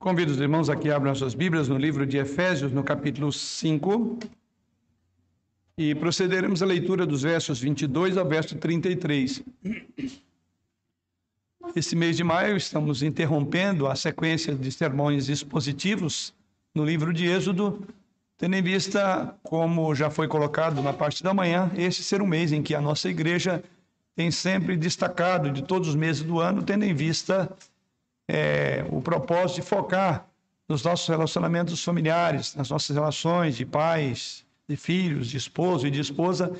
Convido os irmãos a abrir suas Bíblias no livro de Efésios, no capítulo 5, e procederemos à leitura dos versos 22 ao verso 33. Esse mês de maio estamos interrompendo a sequência de sermões expositivos no livro de Êxodo, tendo em vista, como já foi colocado na parte da manhã, este ser um mês em que a nossa igreja tem sempre destacado de todos os meses do ano, tendo em vista é, o propósito de focar nos nossos relacionamentos familiares, nas nossas relações de pais, de filhos, de esposo e de esposa.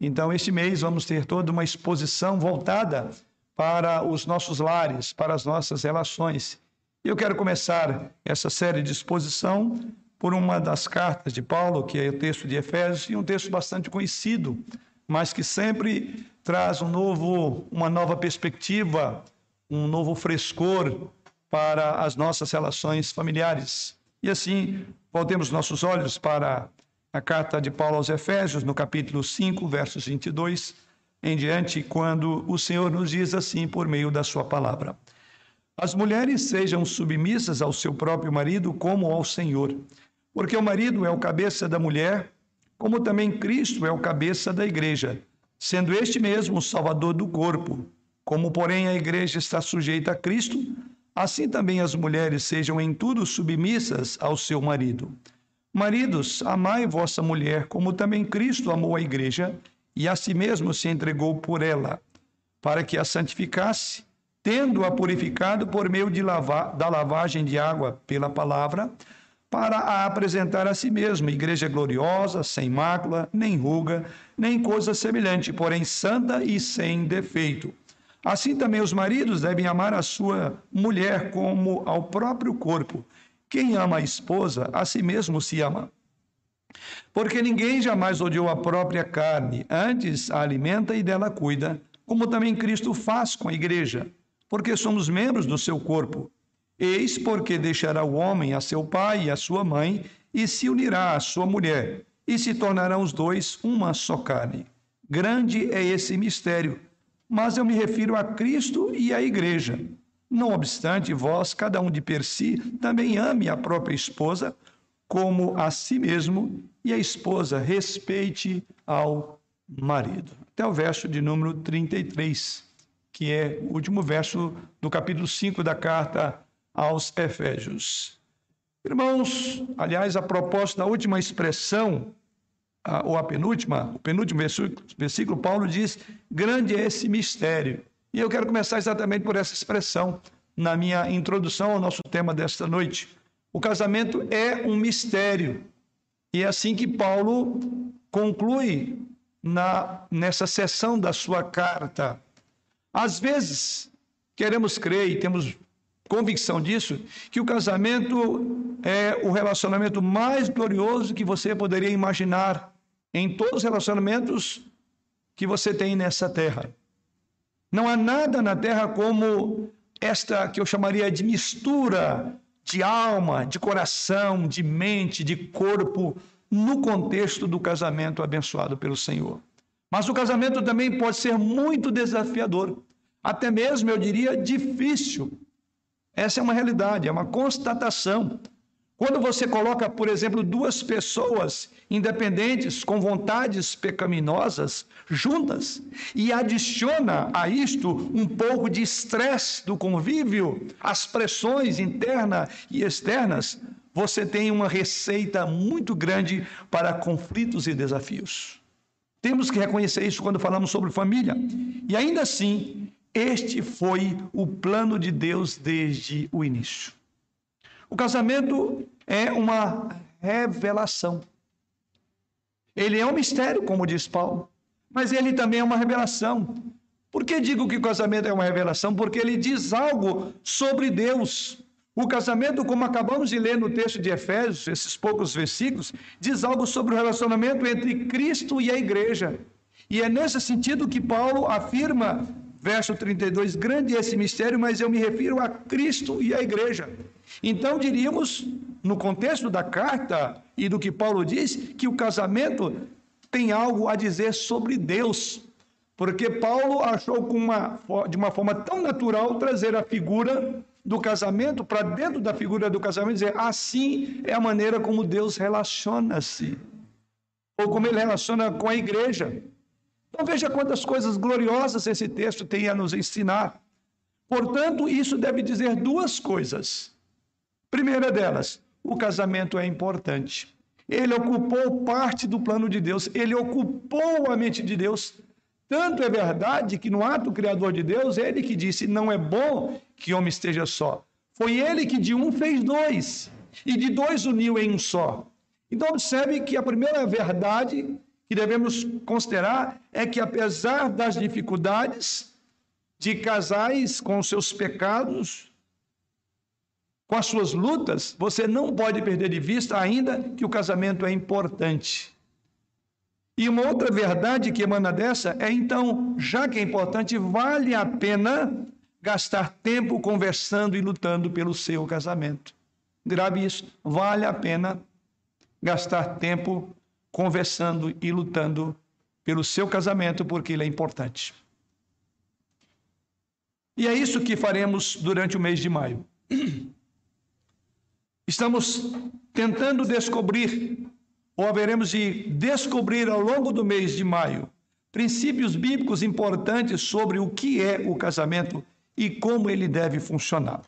Então, este mês vamos ter toda uma exposição voltada para os nossos lares, para as nossas relações. E eu quero começar essa série de exposição por uma das cartas de Paulo, que é o texto de Efésios, e um texto bastante conhecido, mas que sempre traz um novo, uma nova perspectiva um novo frescor para as nossas relações familiares. E assim, voltemos nossos olhos para a carta de Paulo aos Efésios, no capítulo 5, versos 22 em diante, quando o Senhor nos diz assim por meio da sua palavra: As mulheres sejam submissas ao seu próprio marido como ao Senhor, porque o marido é o cabeça da mulher, como também Cristo é o cabeça da igreja, sendo este mesmo o salvador do corpo. Como, porém, a igreja está sujeita a Cristo, assim também as mulheres sejam em tudo submissas ao seu marido. Maridos, amai vossa mulher, como também Cristo amou a igreja e a si mesmo se entregou por ela, para que a santificasse, tendo-a purificado por meio da lavagem de água pela palavra, para a apresentar a si mesma, igreja gloriosa, sem mácula, nem ruga, nem coisa semelhante, porém santa e sem defeito. Assim também os maridos devem amar a sua mulher como ao próprio corpo. Quem ama a esposa, a si mesmo se ama. Porque ninguém jamais odiou a própria carne, antes a alimenta e dela cuida, como também Cristo faz com a igreja, porque somos membros do seu corpo. Eis porque deixará o homem a seu pai e a sua mãe, e se unirá à sua mulher, e se tornarão os dois uma só carne. Grande é esse mistério mas eu me refiro a Cristo e à igreja. Não obstante, vós, cada um de per si, também ame a própria esposa como a si mesmo, e a esposa respeite ao marido. Até o verso de número 33, que é o último verso do capítulo 5 da carta aos Efésios. Irmãos, aliás, a propósito da última expressão a, ou a penúltima, o penúltimo versículo, versículo, Paulo diz: grande é esse mistério. E eu quero começar exatamente por essa expressão na minha introdução ao nosso tema desta noite. O casamento é um mistério. E é assim que Paulo conclui na, nessa sessão da sua carta. Às vezes, queremos crer e temos convicção disso, que o casamento é o relacionamento mais glorioso que você poderia imaginar em todos os relacionamentos que você tem nessa terra. Não há nada na terra como esta que eu chamaria de mistura de alma, de coração, de mente, de corpo, no contexto do casamento abençoado pelo Senhor. Mas o casamento também pode ser muito desafiador, até mesmo, eu diria, difícil. Essa é uma realidade, é uma constatação. Quando você coloca, por exemplo, duas pessoas independentes com vontades pecaminosas juntas e adiciona a isto um pouco de estresse do convívio, as pressões internas e externas, você tem uma receita muito grande para conflitos e desafios. Temos que reconhecer isso quando falamos sobre família. E ainda assim, este foi o plano de Deus desde o início. O casamento é uma revelação. Ele é um mistério, como diz Paulo, mas ele também é uma revelação. Por que digo que o casamento é uma revelação? Porque ele diz algo sobre Deus. O casamento, como acabamos de ler no texto de Efésios, esses poucos versículos, diz algo sobre o relacionamento entre Cristo e a igreja. E é nesse sentido que Paulo afirma verso 32, grande é esse mistério, mas eu me refiro a Cristo e à igreja. Então diríamos, no contexto da carta e do que Paulo diz, que o casamento tem algo a dizer sobre Deus. Porque Paulo achou uma, de uma forma tão natural trazer a figura do casamento para dentro da figura do casamento, dizer assim é a maneira como Deus relaciona-se, ou como ele relaciona com a igreja. Então veja quantas coisas gloriosas esse texto tem a nos ensinar. Portanto, isso deve dizer duas coisas. Primeira delas, o casamento é importante. Ele ocupou parte do plano de Deus, ele ocupou a mente de Deus. Tanto é verdade que no ato criador de Deus, ele que disse: Não é bom que homem esteja só. Foi ele que de um fez dois, e de dois uniu em um só. Então, observe que a primeira verdade que devemos considerar é que, apesar das dificuldades de casais com seus pecados, com as suas lutas, você não pode perder de vista ainda que o casamento é importante. E uma outra verdade que emana dessa é então, já que é importante, vale a pena gastar tempo conversando e lutando pelo seu casamento. Grave isso, vale a pena gastar tempo conversando e lutando pelo seu casamento, porque ele é importante. E é isso que faremos durante o mês de maio. Estamos tentando descobrir, ou haveremos de descobrir ao longo do mês de maio, princípios bíblicos importantes sobre o que é o casamento e como ele deve funcionar.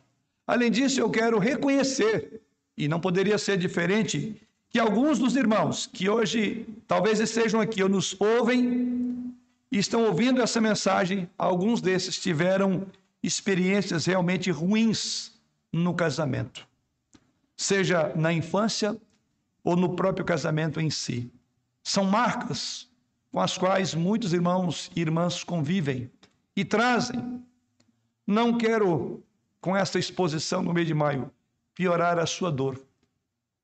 Além disso, eu quero reconhecer, e não poderia ser diferente, que alguns dos irmãos que hoje talvez estejam aqui ou nos ouvem e estão ouvindo essa mensagem, alguns desses tiveram experiências realmente ruins no casamento seja na infância ou no próprio casamento em si. São marcas com as quais muitos irmãos e irmãs convivem e trazem. Não quero, com esta exposição no mês de maio, piorar a sua dor.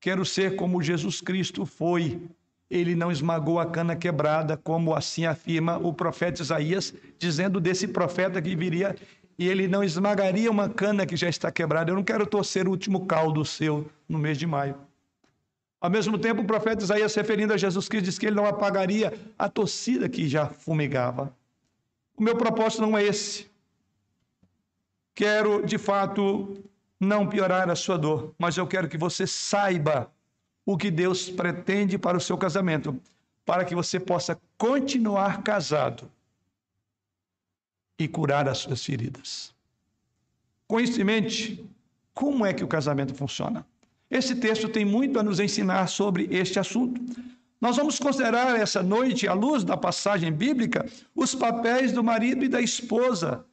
Quero ser como Jesus Cristo foi. Ele não esmagou a cana quebrada, como assim afirma o profeta Isaías, dizendo desse profeta que viria e ele não esmagaria uma cana que já está quebrada. Eu não quero torcer o último caldo seu no mês de maio. Ao mesmo tempo, o profeta Isaías, referindo a Jesus Cristo, diz que ele não apagaria a torcida que já fumegava. O meu propósito não é esse. Quero, de fato, não piorar a sua dor, mas eu quero que você saiba o que Deus pretende para o seu casamento, para que você possa continuar casado e curar as suas feridas. Com isso em mente, como é que o casamento funciona? Esse texto tem muito a nos ensinar sobre este assunto. Nós vamos considerar essa noite, à luz da passagem bíblica, os papéis do marido e da esposa,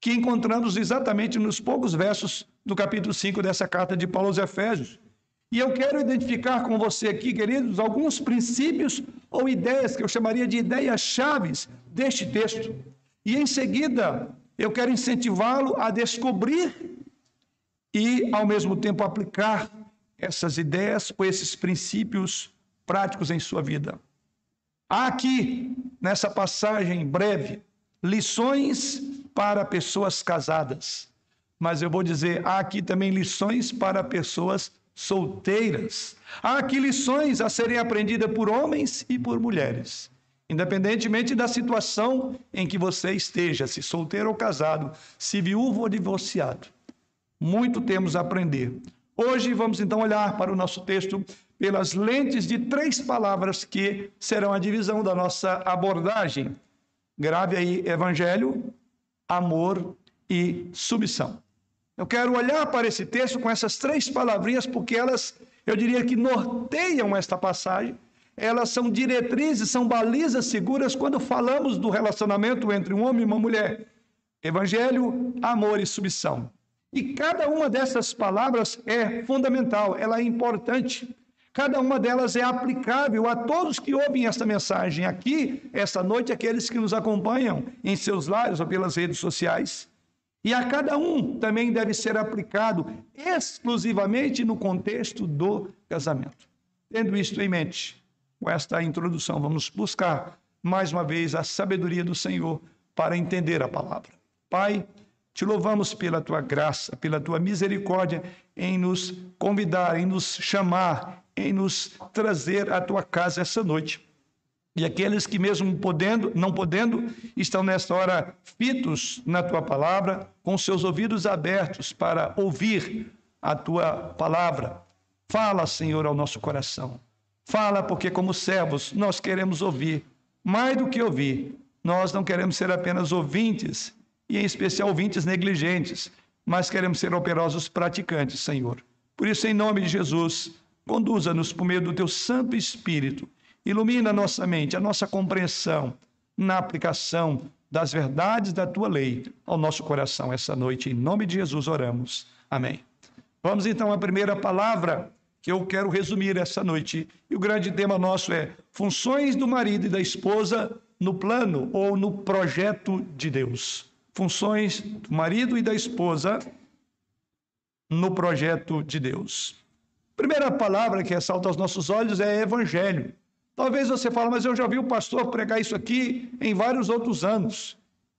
que encontramos exatamente nos poucos versos do capítulo 5 dessa carta de Paulo aos Efésios. E eu quero identificar com você aqui, queridos, alguns princípios ou ideias que eu chamaria de ideias chaves deste texto. E em seguida, eu quero incentivá-lo a descobrir e, ao mesmo tempo, aplicar essas ideias ou esses princípios práticos em sua vida. Há aqui, nessa passagem breve, lições para pessoas casadas. Mas eu vou dizer, há aqui também lições para pessoas solteiras. Há aqui lições a serem aprendidas por homens e por mulheres. Independentemente da situação em que você esteja, se solteiro ou casado, se viúvo ou divorciado, muito temos a aprender. Hoje vamos então olhar para o nosso texto pelas lentes de três palavras que serão a divisão da nossa abordagem. Grave aí evangelho, amor e submissão. Eu quero olhar para esse texto com essas três palavrinhas porque elas, eu diria que norteiam esta passagem elas são diretrizes, são balizas seguras quando falamos do relacionamento entre um homem e uma mulher. Evangelho, amor e submissão. E cada uma dessas palavras é fundamental, ela é importante. Cada uma delas é aplicável a todos que ouvem esta mensagem aqui, esta noite, aqueles que nos acompanham em seus lares ou pelas redes sociais. E a cada um também deve ser aplicado exclusivamente no contexto do casamento. Tendo isto em mente, com esta introdução, vamos buscar mais uma vez a sabedoria do Senhor para entender a palavra. Pai, te louvamos pela tua graça, pela tua misericórdia em nos convidar, em nos chamar, em nos trazer à tua casa essa noite. E aqueles que mesmo podendo, não podendo, estão nesta hora fitos na tua palavra, com seus ouvidos abertos para ouvir a tua palavra. Fala, Senhor, ao nosso coração. Fala, porque como servos nós queremos ouvir. Mais do que ouvir, nós não queremos ser apenas ouvintes, e em especial ouvintes negligentes, mas queremos ser operosos praticantes, Senhor. Por isso, em nome de Jesus, conduza-nos por meio do teu Santo Espírito Ilumina a nossa mente, a nossa compreensão na aplicação das verdades da tua lei ao nosso coração essa noite. Em nome de Jesus oramos. Amém. Vamos então à primeira palavra que eu quero resumir essa noite. E o grande tema nosso é funções do marido e da esposa no plano ou no projeto de Deus. Funções do marido e da esposa no projeto de Deus. Primeira palavra que ressalta aos nossos olhos é evangelho. Talvez você fale, mas eu já vi o pastor pregar isso aqui em vários outros anos.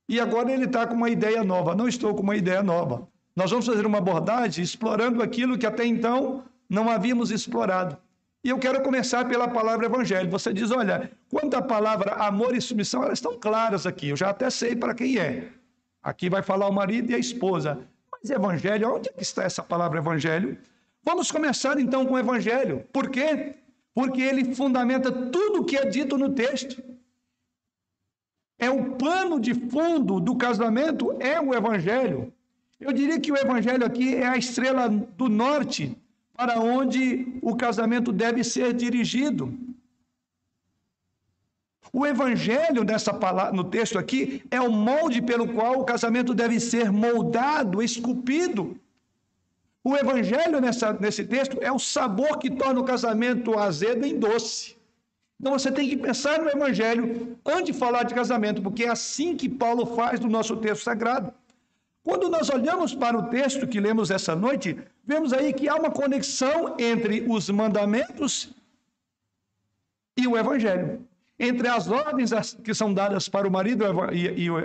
E agora ele está com uma ideia nova. Não estou com uma ideia nova. Nós vamos fazer uma abordagem explorando aquilo que até então não havíamos explorado. E eu quero começar pela palavra evangelho. Você diz, olha, quanto à palavra amor e submissão, elas estão claras aqui. Eu já até sei para quem é. Aqui vai falar o marido e a esposa. Mas evangelho, onde é que está essa palavra evangelho? Vamos começar então com o evangelho. Por quê? porque ele fundamenta tudo o que é dito no texto. É o pano de fundo do casamento, é o evangelho. Eu diria que o evangelho aqui é a estrela do norte para onde o casamento deve ser dirigido. O evangelho nessa palavra, no texto aqui é o molde pelo qual o casamento deve ser moldado, esculpido. O evangelho nessa, nesse texto é o sabor que torna o casamento azedo em doce. Então você tem que pensar no evangelho antes de falar de casamento, porque é assim que Paulo faz no nosso texto sagrado. Quando nós olhamos para o texto que lemos essa noite, vemos aí que há uma conexão entre os mandamentos e o evangelho. Entre as ordens que são dadas para o marido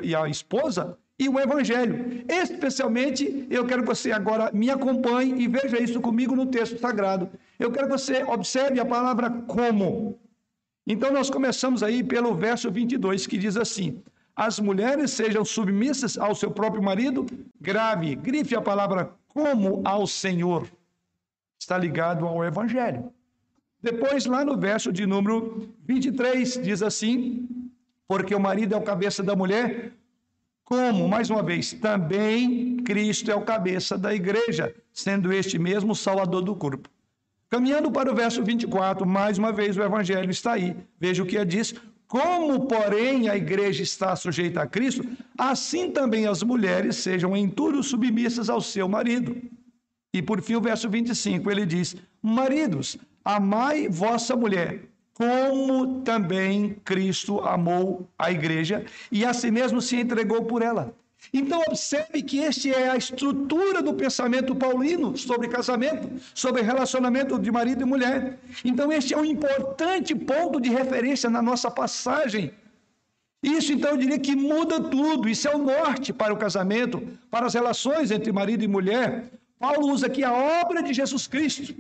e a esposa e o Evangelho. Especialmente, eu quero que você agora me acompanhe e veja isso comigo no texto sagrado. Eu quero que você observe a palavra como. Então, nós começamos aí pelo verso 22, que diz assim: As mulheres sejam submissas ao seu próprio marido, grave, grife a palavra como ao Senhor. Está ligado ao Evangelho. Depois, lá no verso de número 23, diz assim: Porque o marido é o cabeça da mulher, como, mais uma vez, também Cristo é o cabeça da igreja, sendo este mesmo salvador do corpo. Caminhando para o verso 24, mais uma vez o evangelho está aí. Veja o que é diz: como, porém, a igreja está sujeita a Cristo, assim também as mulheres sejam em tudo submissas ao seu marido. E por fim, o verso 25, ele diz: Maridos, amai vossa mulher, como também Cristo amou a igreja e a si mesmo se entregou por ela. Então, observe que este é a estrutura do pensamento paulino sobre casamento, sobre relacionamento de marido e mulher. Então, este é um importante ponto de referência na nossa passagem. Isso, então, eu diria que muda tudo. Isso é o norte para o casamento, para as relações entre marido e mulher. Paulo usa aqui a obra de Jesus Cristo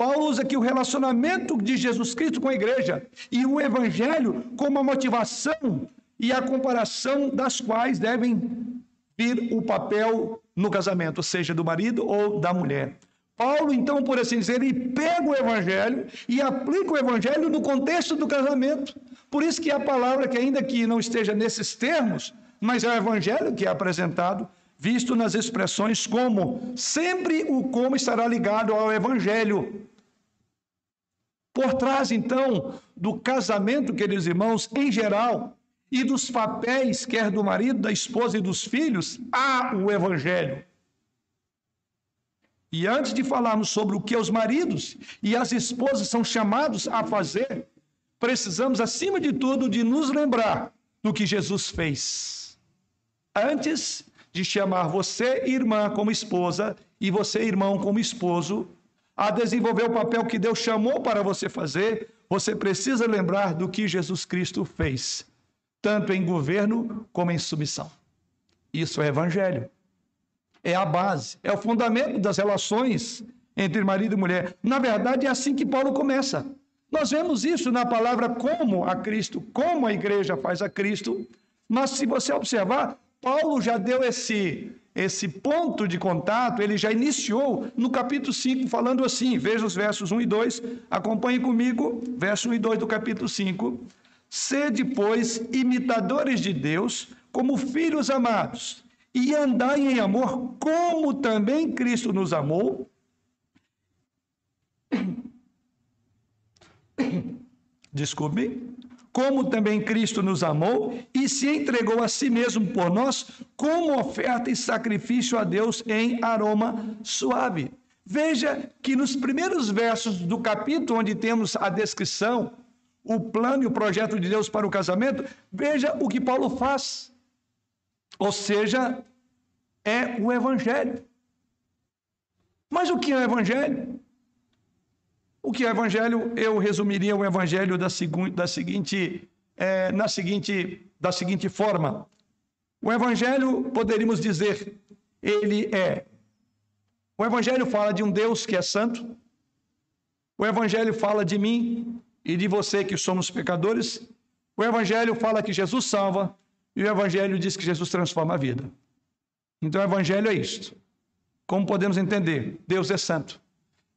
Paulo usa aqui o relacionamento de Jesus Cristo com a igreja e o evangelho como a motivação e a comparação das quais devem vir o papel no casamento, seja do marido ou da mulher. Paulo, então, por assim dizer, ele pega o evangelho e aplica o evangelho no contexto do casamento. Por isso que a palavra, que ainda que não esteja nesses termos, mas é o evangelho que é apresentado, visto nas expressões como, sempre o como estará ligado ao evangelho. Por trás, então, do casamento, queridos irmãos, em geral, e dos papéis, quer do marido, da esposa e dos filhos, há o Evangelho. E antes de falarmos sobre o que os maridos e as esposas são chamados a fazer, precisamos, acima de tudo, de nos lembrar do que Jesus fez. Antes de chamar você, irmã, como esposa, e você, irmão, como esposo, a desenvolver o papel que Deus chamou para você fazer, você precisa lembrar do que Jesus Cristo fez, tanto em governo como em submissão. Isso é evangelho. É a base, é o fundamento das relações entre marido e mulher. Na verdade, é assim que Paulo começa. Nós vemos isso na palavra como a Cristo, como a igreja faz a Cristo, mas se você observar, Paulo já deu esse esse ponto de contato, ele já iniciou no capítulo 5 falando assim, veja os versos 1 e 2, acompanhe comigo, verso 1 e 2 do capítulo 5. Sede, pois, imitadores de Deus, como filhos amados, e andai em amor, como também Cristo nos amou. Desculpe como também Cristo nos amou e se entregou a si mesmo por nós, como oferta e sacrifício a Deus em aroma suave. Veja que nos primeiros versos do capítulo, onde temos a descrição, o plano e o projeto de Deus para o casamento, veja o que Paulo faz. Ou seja, é o Evangelho. Mas o que é o Evangelho? O que é evangelho? Eu resumiria o evangelho da, da seguinte, é, na seguinte, da seguinte forma. O evangelho, poderíamos dizer, ele é. O evangelho fala de um Deus que é santo. O evangelho fala de mim e de você que somos pecadores. O evangelho fala que Jesus salva e o evangelho diz que Jesus transforma a vida. Então o evangelho é isto. Como podemos entender? Deus é santo.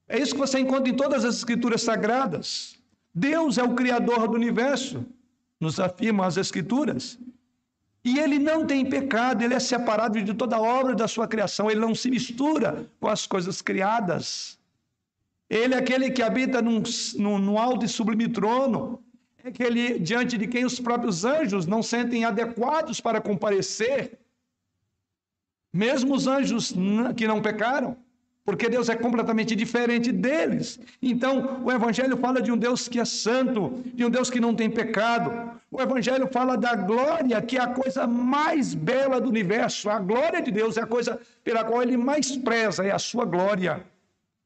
É isso que você encontra em todas as escrituras sagradas. Deus é o criador do universo, nos afirmam as escrituras. E ele não tem pecado, ele é separado de toda a obra da sua criação, ele não se mistura com as coisas criadas. Ele é aquele que habita num, num, num alto e sublime trono, é aquele diante de quem os próprios anjos não sentem adequados para comparecer, mesmo os anjos que não pecaram porque Deus é completamente diferente deles. Então, o Evangelho fala de um Deus que é santo, de um Deus que não tem pecado. O Evangelho fala da glória, que é a coisa mais bela do universo. A glória de Deus é a coisa pela qual ele mais preza, é a sua glória.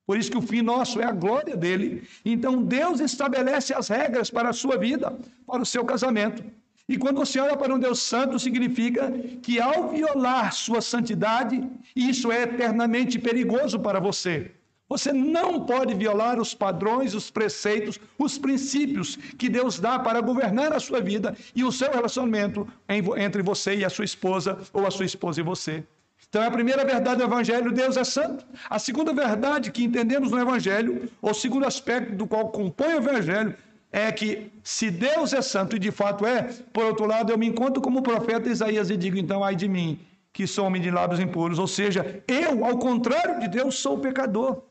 Por isso que o fim nosso é a glória dele. Então, Deus estabelece as regras para a sua vida, para o seu casamento. E quando você olha para um Deus santo, significa que ao violar sua santidade, isso é eternamente perigoso para você. Você não pode violar os padrões, os preceitos, os princípios que Deus dá para governar a sua vida e o seu relacionamento entre você e a sua esposa, ou a sua esposa e você. Então, a primeira verdade do Evangelho, Deus é santo. A segunda verdade que entendemos no Evangelho, ou segundo aspecto do qual compõe o Evangelho, é que se Deus é santo e de fato é, por outro lado, eu me encontro como profeta Isaías e digo, então, ai de mim, que sou homem de lábios impuros. Ou seja, eu, ao contrário de Deus, sou pecador.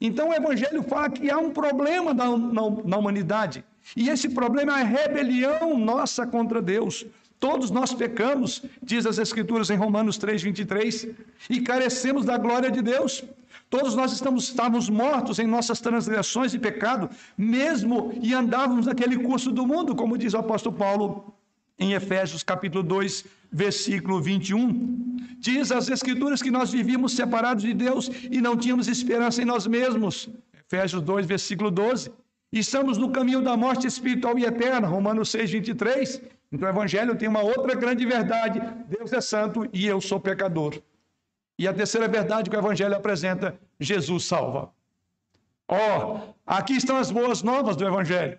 Então o Evangelho fala que há um problema na, na, na humanidade. E esse problema é a rebelião nossa contra Deus. Todos nós pecamos, diz as Escrituras em Romanos 3, 23, e carecemos da glória de Deus. Todos nós estamos, estávamos mortos em nossas transgressões e pecado, mesmo e andávamos naquele curso do mundo, como diz o apóstolo Paulo em Efésios capítulo 2, versículo 21. Diz as escrituras que nós vivíamos separados de Deus e não tínhamos esperança em nós mesmos. Efésios 2, versículo 12. Estamos no caminho da morte espiritual e eterna, Romanos 6, 23. Então o Evangelho tem uma outra grande verdade: Deus é santo e eu sou pecador. E a terceira verdade que o Evangelho apresenta: Jesus salva. Ó, oh, aqui estão as boas novas do Evangelho.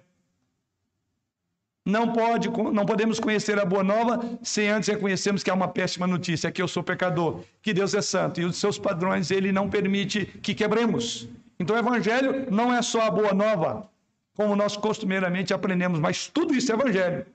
Não, pode, não podemos conhecer a boa nova sem antes reconhecermos que há uma péssima notícia, que eu sou pecador, que Deus é santo e os seus padrões ele não permite que quebremos. Então o evangelho não é só a boa nova, como nós costumeiramente aprendemos, mas tudo isso é evangelho.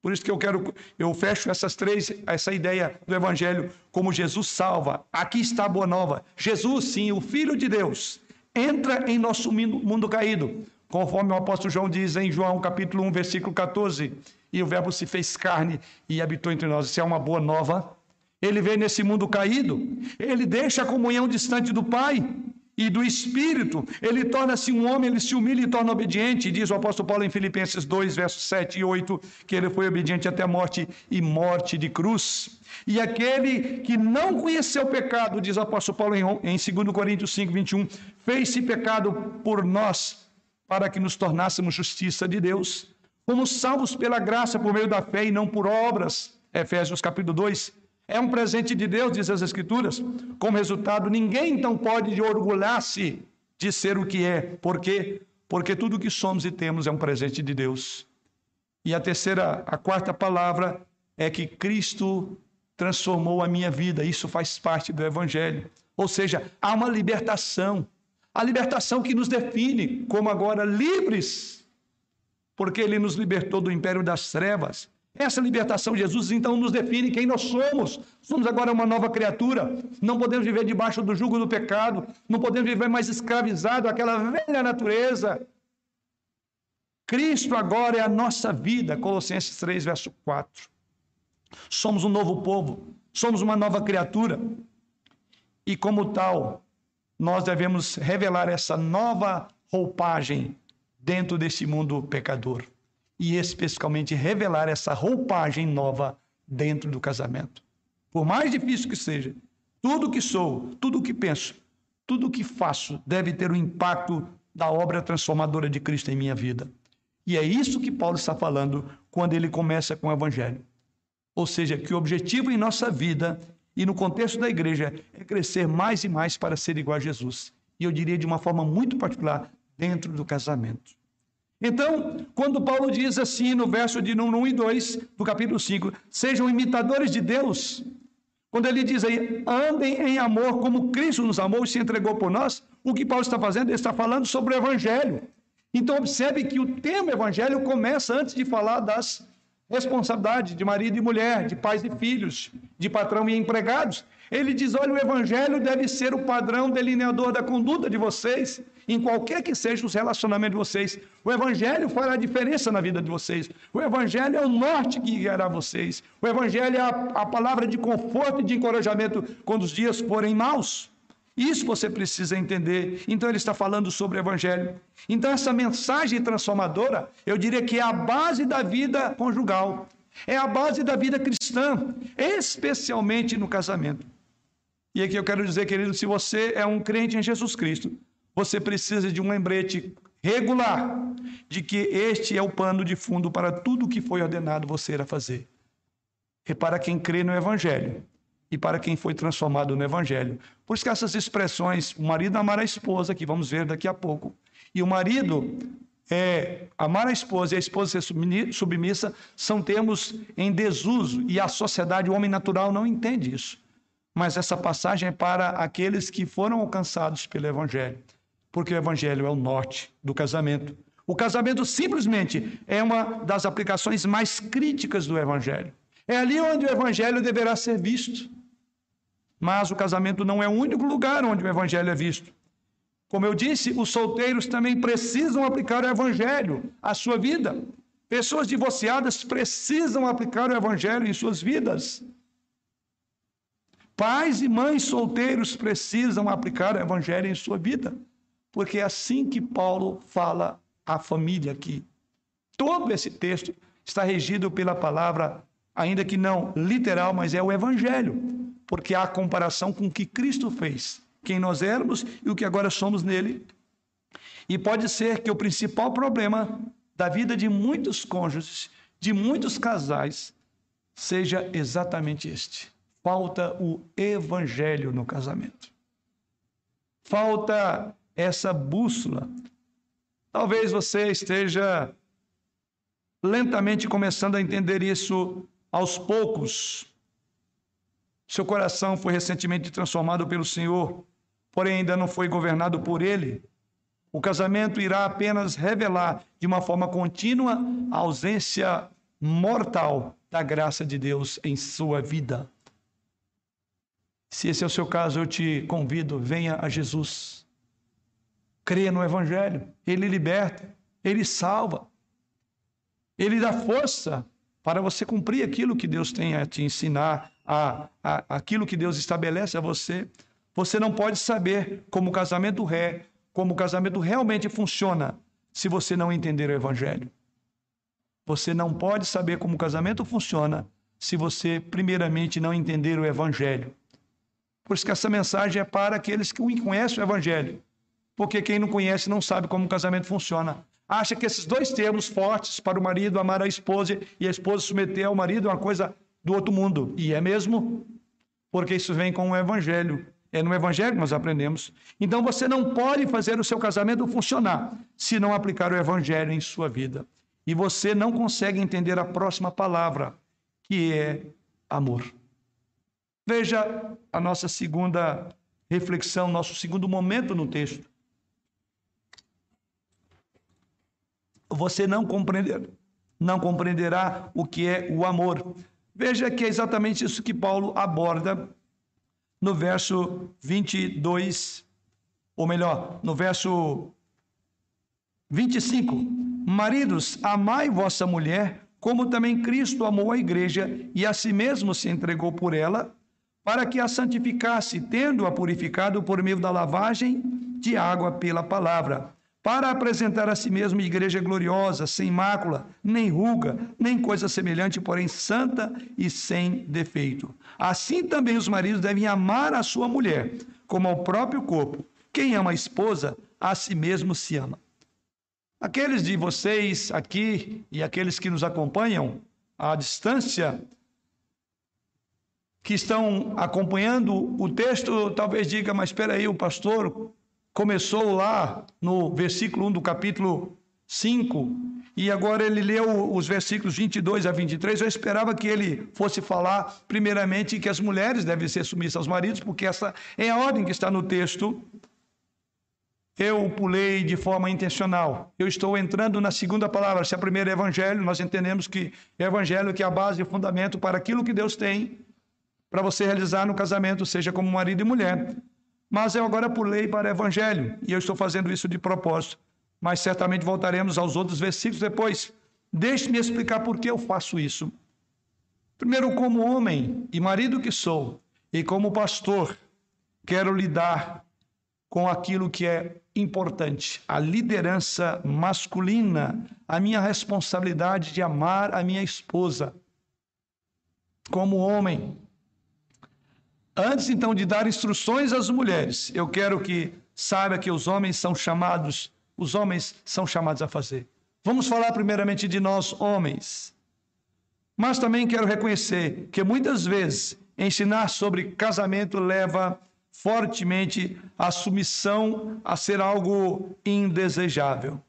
Por isso que eu quero, eu fecho essas três, essa ideia do Evangelho, como Jesus salva. Aqui está a boa nova. Jesus, sim, o Filho de Deus, entra em nosso mundo caído, conforme o apóstolo João diz em João capítulo 1, versículo 14. E o Verbo se fez carne e habitou entre nós. Isso é uma boa nova. Ele veio nesse mundo caído, ele deixa a comunhão distante do Pai, e do Espírito, ele torna-se um homem, ele se humilha e torna obediente. Diz o apóstolo Paulo em Filipenses 2, versos 7 e 8, que ele foi obediente até a morte e morte de cruz. E aquele que não conheceu o pecado, diz o apóstolo Paulo em, em 2 Coríntios 5, 21, fez-se pecado por nós, para que nos tornássemos justiça de Deus. Fomos salvos pela graça por meio da fé e não por obras. Efésios capítulo 2, é um presente de Deus, diz as Escrituras. Como resultado, ninguém então pode orgulhar-se de ser o que é. Por quê? porque tudo que somos e temos é um presente de Deus. E a terceira, a quarta palavra é que Cristo transformou a minha vida. Isso faz parte do evangelho. Ou seja, há uma libertação. A libertação que nos define como agora livres, porque ele nos libertou do império das trevas. Essa libertação de Jesus então nos define quem nós somos. Somos agora uma nova criatura. Não podemos viver debaixo do jugo do pecado. Não podemos viver mais escravizado àquela velha natureza. Cristo agora é a nossa vida. Colossenses 3, verso 4. Somos um novo povo. Somos uma nova criatura. E como tal, nós devemos revelar essa nova roupagem dentro desse mundo pecador e especificamente revelar essa roupagem nova dentro do casamento. Por mais difícil que seja, tudo que sou, tudo que penso, tudo que faço deve ter o impacto da obra transformadora de Cristo em minha vida. E é isso que Paulo está falando quando ele começa com o evangelho. Ou seja, que o objetivo em nossa vida e no contexto da igreja é crescer mais e mais para ser igual a Jesus. E eu diria de uma forma muito particular, dentro do casamento. Então, quando Paulo diz assim no verso de 1 e 2 do capítulo 5, sejam imitadores de Deus, quando ele diz aí, andem em amor como Cristo nos amou e se entregou por nós, o que Paulo está fazendo? Ele está falando sobre o Evangelho. Então, observe que o tema Evangelho começa antes de falar das responsabilidades de marido e mulher, de pais e filhos, de patrão e empregados. Ele diz: olha, o Evangelho deve ser o padrão delineador da conduta de vocês em qualquer que seja os relacionamentos de vocês. O Evangelho fará diferença na vida de vocês. O Evangelho é o norte que guiará vocês. O Evangelho é a, a palavra de conforto e de encorajamento quando os dias forem maus. Isso você precisa entender. Então, ele está falando sobre o Evangelho. Então, essa mensagem transformadora, eu diria que é a base da vida conjugal, é a base da vida cristã, especialmente no casamento. E aqui eu quero dizer, querido, se você é um crente em Jesus Cristo, você precisa de um lembrete regular de que este é o pano de fundo para tudo o que foi ordenado você a fazer. E para quem crê no Evangelho e para quem foi transformado no Evangelho. Por isso que essas expressões, o marido amar a esposa, que vamos ver daqui a pouco, e o marido é, amar a esposa e a esposa ser submissa, são termos em desuso e a sociedade, o homem natural, não entende isso. Mas essa passagem é para aqueles que foram alcançados pelo Evangelho porque o evangelho é o norte do casamento. O casamento simplesmente é uma das aplicações mais críticas do evangelho. É ali onde o evangelho deverá ser visto. Mas o casamento não é o único lugar onde o evangelho é visto. Como eu disse, os solteiros também precisam aplicar o evangelho à sua vida. Pessoas divorciadas precisam aplicar o evangelho em suas vidas. Pais e mães solteiros precisam aplicar o evangelho em sua vida porque é assim que Paulo fala à família aqui. Todo esse texto está regido pela palavra, ainda que não literal, mas é o evangelho, porque há comparação com o que Cristo fez, quem nós éramos e o que agora somos nele. E pode ser que o principal problema da vida de muitos cônjuges, de muitos casais, seja exatamente este: falta o evangelho no casamento. Falta essa bússola. Talvez você esteja lentamente começando a entender isso aos poucos. Seu coração foi recentemente transformado pelo Senhor, porém ainda não foi governado por Ele. O casamento irá apenas revelar de uma forma contínua a ausência mortal da graça de Deus em sua vida. Se esse é o seu caso, eu te convido, venha a Jesus. Creia no Evangelho. Ele liberta, ele salva, ele dá força para você cumprir aquilo que Deus tem a te ensinar, a, a, aquilo que Deus estabelece a você. Você não pode saber como o casamento ré, como o casamento realmente funciona, se você não entender o Evangelho. Você não pode saber como o casamento funciona se você, primeiramente, não entender o Evangelho. Por isso que essa mensagem é para aqueles que conhecem o Evangelho porque quem não conhece não sabe como o casamento funciona. Acha que esses dois termos fortes para o marido amar a esposa e a esposa submeter ao marido é uma coisa do outro mundo. E é mesmo, porque isso vem com o evangelho. É no Evangelho que nós aprendemos. Então você não pode fazer o seu casamento funcionar se não aplicar o Evangelho em sua vida. E você não consegue entender a próxima palavra, que é amor. Veja a nossa segunda reflexão, nosso segundo momento no texto. Você não compreenderá, não compreenderá o que é o amor. Veja que é exatamente isso que Paulo aborda no verso 22, ou melhor, no verso 25. Maridos, amai vossa mulher, como também Cristo amou a igreja e a si mesmo se entregou por ela, para que a santificasse, tendo-a purificado por meio da lavagem de água pela palavra para apresentar a si mesmo igreja gloriosa, sem mácula, nem ruga, nem coisa semelhante, porém santa e sem defeito. Assim também os maridos devem amar a sua mulher, como ao próprio corpo. Quem ama a esposa, a si mesmo se ama. Aqueles de vocês aqui e aqueles que nos acompanham à distância, que estão acompanhando o texto, talvez diga, mas espera aí, o pastor começou lá no versículo 1 do capítulo 5, e agora ele leu os versículos 22 a 23. Eu esperava que ele fosse falar, primeiramente, que as mulheres devem ser submissas aos maridos, porque essa é a ordem que está no texto. Eu pulei de forma intencional. Eu estou entrando na segunda palavra. Se a primeira é evangelho, nós entendemos que evangelho que é a base e fundamento para aquilo que Deus tem para você realizar no casamento, seja como marido e mulher. Mas eu agora pulei para o Evangelho e eu estou fazendo isso de propósito. Mas certamente voltaremos aos outros versículos depois. Deixe-me explicar por que eu faço isso. Primeiro, como homem e marido que sou, e como pastor, quero lidar com aquilo que é importante, a liderança masculina, a minha responsabilidade de amar a minha esposa. Como homem, Antes então de dar instruções às mulheres, eu quero que saiba que os homens são chamados, os homens são chamados a fazer. Vamos falar primeiramente de nós homens. Mas também quero reconhecer que muitas vezes ensinar sobre casamento leva fortemente a submissão a ser algo indesejável.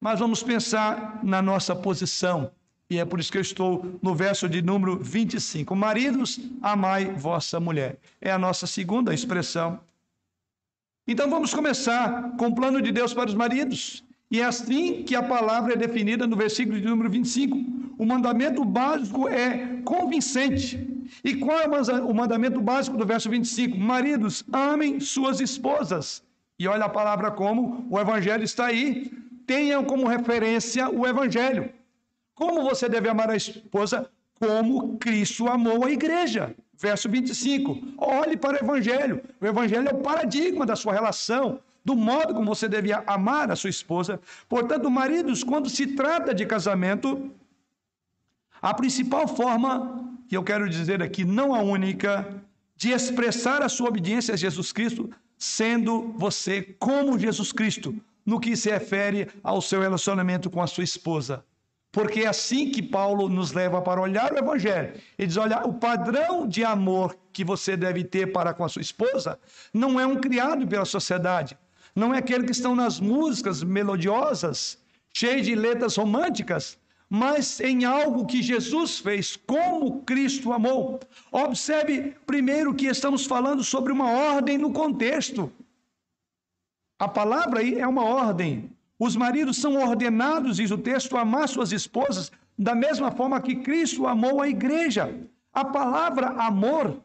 Mas vamos pensar na nossa posição e é por isso que eu estou no verso de número 25. Maridos, amai vossa mulher. É a nossa segunda expressão. Então vamos começar com o plano de Deus para os maridos. E é assim que a palavra é definida no versículo de número 25. O mandamento básico é convincente. E qual é o mandamento básico do verso 25? Maridos, amem suas esposas. E olha a palavra como o evangelho está aí. Tenham como referência o evangelho. Como você deve amar a esposa? Como Cristo amou a igreja. Verso 25. Olhe para o Evangelho. O Evangelho é o paradigma da sua relação, do modo como você deve amar a sua esposa. Portanto, maridos, quando se trata de casamento, a principal forma, que eu quero dizer aqui, não a única, de expressar a sua obediência a Jesus Cristo, sendo você como Jesus Cristo, no que se refere ao seu relacionamento com a sua esposa. Porque é assim que Paulo nos leva para olhar o Evangelho. Ele diz: olha, o padrão de amor que você deve ter para com a sua esposa não é um criado pela sociedade, não é aquele que estão nas músicas melodiosas, cheias de letras românticas, mas em algo que Jesus fez, como Cristo amou. Observe primeiro que estamos falando sobre uma ordem no contexto. A palavra aí é uma ordem. Os maridos são ordenados, diz o texto, a amar suas esposas da mesma forma que Cristo amou a igreja. A palavra amor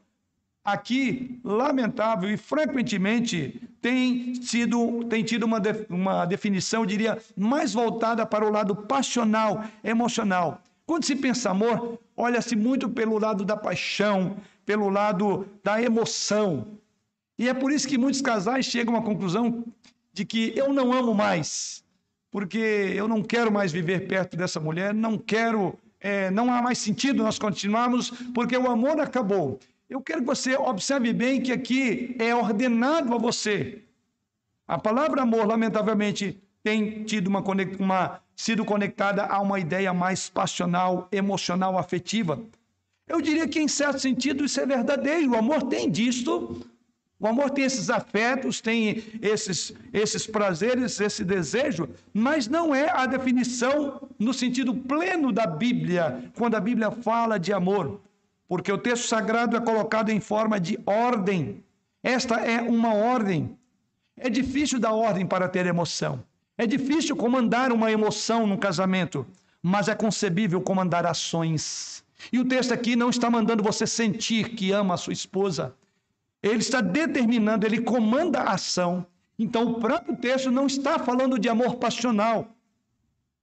aqui, lamentável e frequentemente tem sido tem tido uma, de, uma definição, eu diria, mais voltada para o lado passional, emocional. Quando se pensa amor, olha-se muito pelo lado da paixão, pelo lado da emoção. E é por isso que muitos casais chegam à conclusão de que eu não amo mais porque eu não quero mais viver perto dessa mulher, não quero, é, não há mais sentido nós continuarmos, porque o amor acabou. Eu quero que você observe bem que aqui é ordenado a você. A palavra amor, lamentavelmente, tem tido uma, uma sido conectada a uma ideia mais passional, emocional, afetiva. Eu diria que, em certo sentido, isso é verdadeiro. O amor tem disto, O amor tem esses afetos, tem esses, esses prazeres, esse desejo, mas não é a definição no sentido pleno da Bíblia, quando a Bíblia fala de amor, porque o texto sagrado é colocado em forma de ordem. Esta é uma ordem. É difícil dar ordem para ter emoção. É difícil comandar uma emoção no casamento, mas é concebível comandar ações. E o texto aqui não está mandando você sentir que ama a sua esposa ele está determinando, ele comanda a ação. Então, o próprio texto não está falando de amor passional,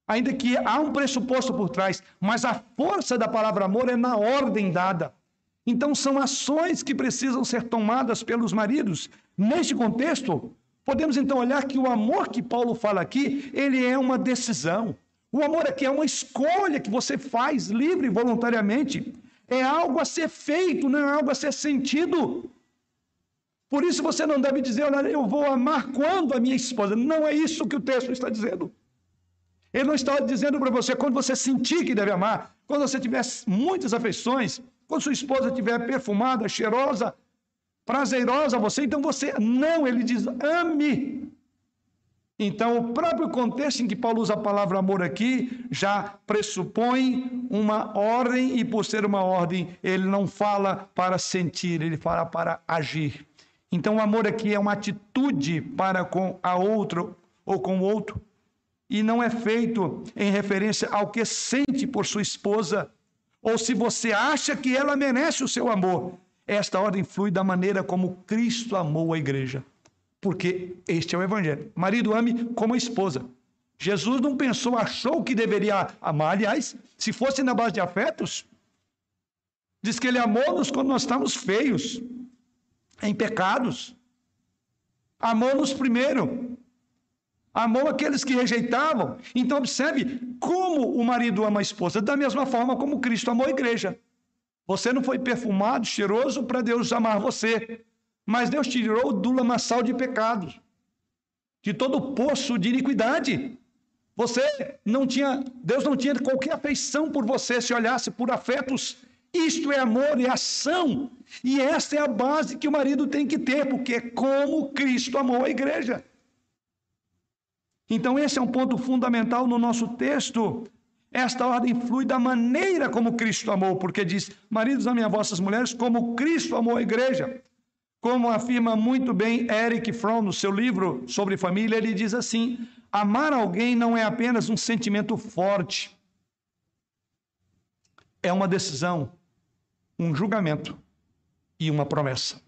ainda que há um pressuposto por trás, mas a força da palavra amor é na ordem dada. Então, são ações que precisam ser tomadas pelos maridos. Neste contexto, podemos então olhar que o amor que Paulo fala aqui, ele é uma decisão. O amor aqui é uma escolha que você faz livre e voluntariamente. É algo a ser feito, não é algo a ser sentido. Por isso você não deve dizer, olha, eu vou amar quando a minha esposa. Não é isso que o texto está dizendo. Ele não está dizendo para você quando você sentir que deve amar, quando você tiver muitas afeições, quando sua esposa estiver perfumada, cheirosa, prazerosa a você, então você não, ele diz ame. Então, o próprio contexto em que Paulo usa a palavra amor aqui já pressupõe uma ordem, e por ser uma ordem, ele não fala para sentir, ele fala para agir. Então, o amor aqui é uma atitude para com a outra ou com o outro, e não é feito em referência ao que sente por sua esposa, ou se você acha que ela merece o seu amor. Esta ordem flui da maneira como Cristo amou a igreja, porque este é o evangelho. Marido ame como a esposa. Jesus não pensou, achou que deveria amar. Aliás, se fosse na base de afetos, diz que ele amou-nos quando nós estávamos feios, em pecados. Amou-nos primeiro. Amou aqueles que rejeitavam. Então, observe como o marido ama a esposa, da mesma forma como Cristo amou a igreja. Você não foi perfumado, cheiroso para Deus amar você, mas Deus tirou do lamaçal de pecados, de todo o poço de iniquidade. Você não tinha, Deus não tinha qualquer afeição por você se olhasse por afetos isto é amor, é ação. E esta é a base que o marido tem que ter, porque é como Cristo amou a igreja. Então, esse é um ponto fundamental no nosso texto. Esta ordem flui da maneira como Cristo amou, porque diz: Maridos, amem a vossas mulheres como Cristo amou a igreja. Como afirma muito bem Eric Fromm no seu livro sobre família, ele diz assim: Amar alguém não é apenas um sentimento forte, é uma decisão, um julgamento e uma promessa.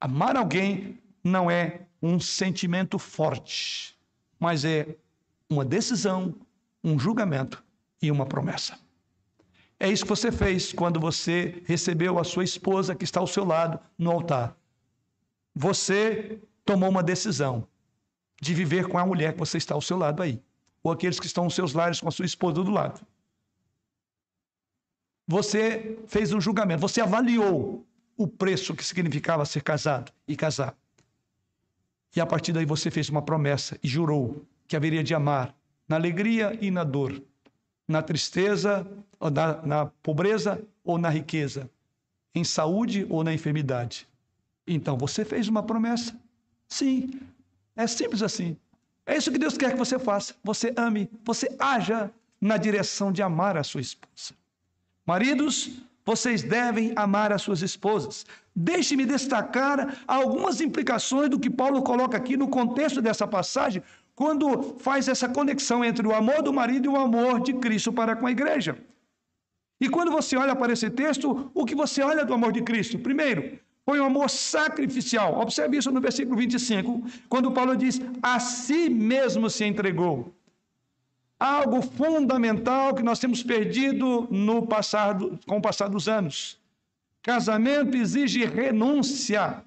Amar alguém não é um sentimento forte, mas é uma decisão, um julgamento e uma promessa. É isso que você fez quando você recebeu a sua esposa que está ao seu lado no altar. Você tomou uma decisão de viver com a mulher que você está ao seu lado aí, ou aqueles que estão nos seus lares com a sua esposa do lado. Você fez um julgamento, você avaliou o preço que significava ser casado e casar. E a partir daí você fez uma promessa e jurou que haveria de amar na alegria e na dor, na tristeza, na, na pobreza ou na riqueza, em saúde ou na enfermidade. Então você fez uma promessa. Sim, é simples assim. É isso que Deus quer que você faça. Você ame, você haja na direção de amar a sua esposa. Maridos, vocês devem amar as suas esposas. Deixe-me destacar algumas implicações do que Paulo coloca aqui no contexto dessa passagem, quando faz essa conexão entre o amor do marido e o amor de Cristo para com a igreja. E quando você olha para esse texto, o que você olha do amor de Cristo? Primeiro, foi um amor sacrificial. Observe isso no versículo 25, quando Paulo diz: A si mesmo se entregou algo fundamental que nós temos perdido no passado, com o passar dos anos. Casamento exige renúncia,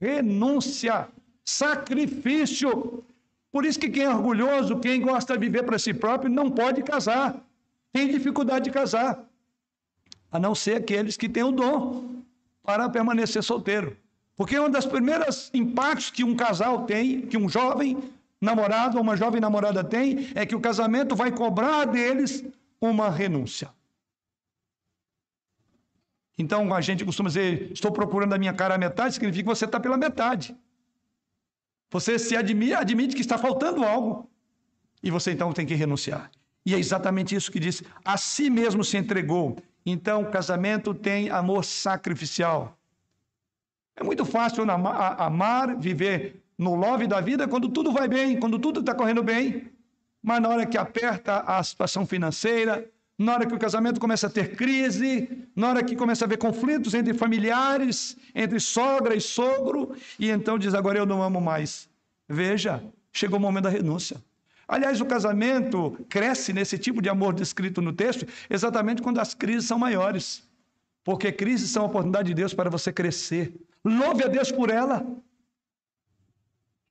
renúncia, sacrifício. Por isso que quem é orgulhoso, quem gosta de viver para si próprio, não pode casar. Tem dificuldade de casar. A não ser aqueles que têm o dom para permanecer solteiro. Porque um dos primeiros impactos que um casal tem, que um jovem namorado ou uma jovem namorada tem é que o casamento vai cobrar deles uma renúncia. Então a gente costuma dizer: estou procurando a minha cara à metade, significa que você está pela metade. Você se admite, admite que está faltando algo e você então tem que renunciar. E é exatamente isso que diz: a si mesmo se entregou. Então, o casamento tem amor sacrificial. É muito fácil amar, viver no love da vida quando tudo vai bem, quando tudo está correndo bem. Mas na hora que aperta a situação financeira, na hora que o casamento começa a ter crise, na hora que começa a haver conflitos entre familiares, entre sogra e sogro, e então diz: agora eu não amo mais. Veja, chegou o momento da renúncia. Aliás, o casamento cresce nesse tipo de amor descrito no texto exatamente quando as crises são maiores. Porque crises são a oportunidade de Deus para você crescer. Louve a Deus por ela.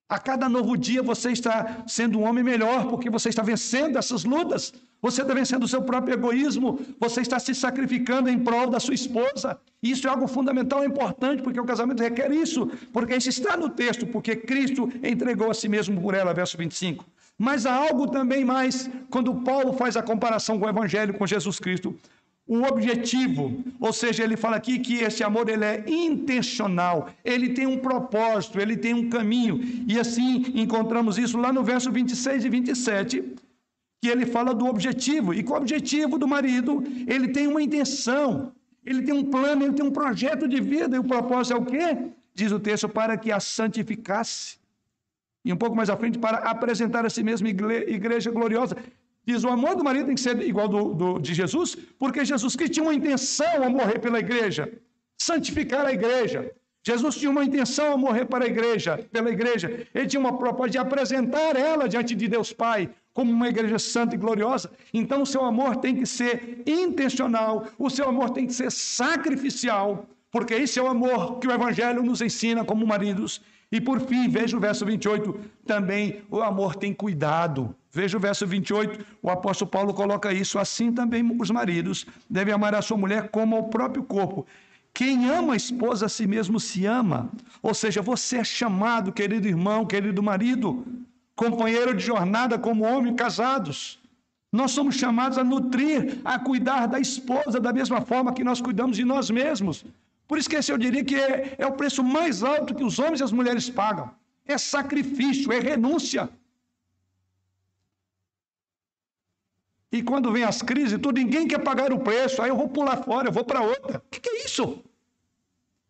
A cada novo dia você está sendo um homem melhor, porque você está vencendo essas lutas. Você está vencendo o seu próprio egoísmo. Você está se sacrificando em prol da sua esposa. Isso é algo fundamental e importante, porque o casamento requer isso. Porque isso está no texto, porque Cristo entregou a si mesmo por ela, verso 25. Mas há algo também mais, quando Paulo faz a comparação com o Evangelho, com Jesus Cristo. O objetivo, ou seja, ele fala aqui que esse amor ele é intencional, ele tem um propósito, ele tem um caminho. E assim encontramos isso lá no verso 26 e 27, que ele fala do objetivo. E com o objetivo do marido, ele tem uma intenção, ele tem um plano, ele tem um projeto de vida. E o propósito é o quê? Diz o texto, para que a santificasse e um pouco mais à frente, para apresentar a si mesmo igreja gloriosa. Diz: o amor do marido tem que ser igual do, do, de Jesus, porque Jesus Cristo tinha uma intenção a morrer pela igreja, santificar a igreja. Jesus tinha uma intenção a morrer para a igreja, pela igreja. Ele tinha uma proposta de apresentar ela diante de Deus Pai como uma igreja santa e gloriosa. Então o seu amor tem que ser intencional, o seu amor tem que ser sacrificial, porque esse é o amor que o evangelho nos ensina como maridos e por fim, veja o verso 28, também o amor tem cuidado. Veja o verso 28, o apóstolo Paulo coloca isso. Assim também os maridos devem amar a sua mulher como ao próprio corpo. Quem ama a esposa a si mesmo se ama. Ou seja, você é chamado, querido irmão, querido marido, companheiro de jornada como homem casados. Nós somos chamados a nutrir, a cuidar da esposa da mesma forma que nós cuidamos de nós mesmos. Por isso que esse eu diria que é, é o preço mais alto que os homens e as mulheres pagam. É sacrifício, é renúncia. E quando vem as crises, tudo, ninguém quer pagar o preço, aí eu vou pular fora, eu vou para outra. O que, que é isso?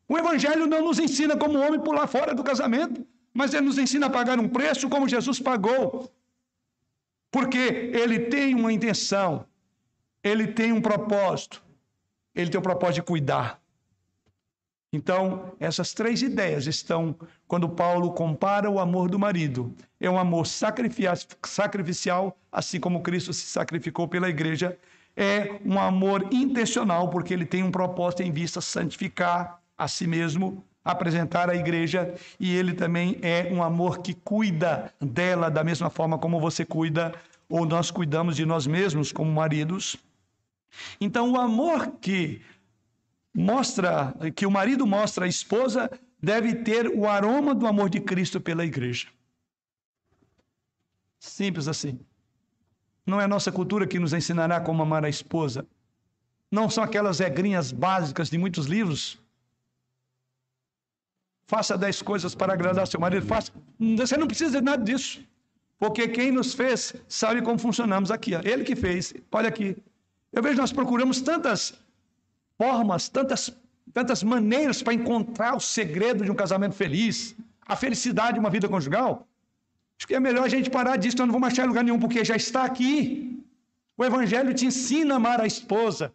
O Evangelho não nos ensina como homem pular fora do casamento, mas ele nos ensina a pagar um preço como Jesus pagou. Porque ele tem uma intenção, ele tem um propósito, ele tem o propósito de cuidar. Então, essas três ideias estão quando Paulo compara o amor do marido. É um amor sacrificial, assim como Cristo se sacrificou pela igreja. É um amor intencional, porque ele tem um propósito em vista santificar a si mesmo, apresentar a igreja, e ele também é um amor que cuida dela da mesma forma como você cuida ou nós cuidamos de nós mesmos como maridos. Então, o amor que mostra, que o marido mostra à esposa, deve ter o aroma do amor de Cristo pela igreja. Simples assim. Não é nossa cultura que nos ensinará como amar a esposa. Não são aquelas regrinhas básicas de muitos livros. Faça dez coisas para agradar seu marido. Faça. Você não precisa de nada disso. Porque quem nos fez sabe como funcionamos aqui. Ele que fez. Olha aqui. Eu vejo nós procuramos tantas formas, tantas, tantas maneiras para encontrar o segredo de um casamento feliz, a felicidade de uma vida conjugal. Acho que é melhor a gente parar disso, eu não vou achar em lugar nenhum, porque já está aqui. O Evangelho te ensina a amar a esposa.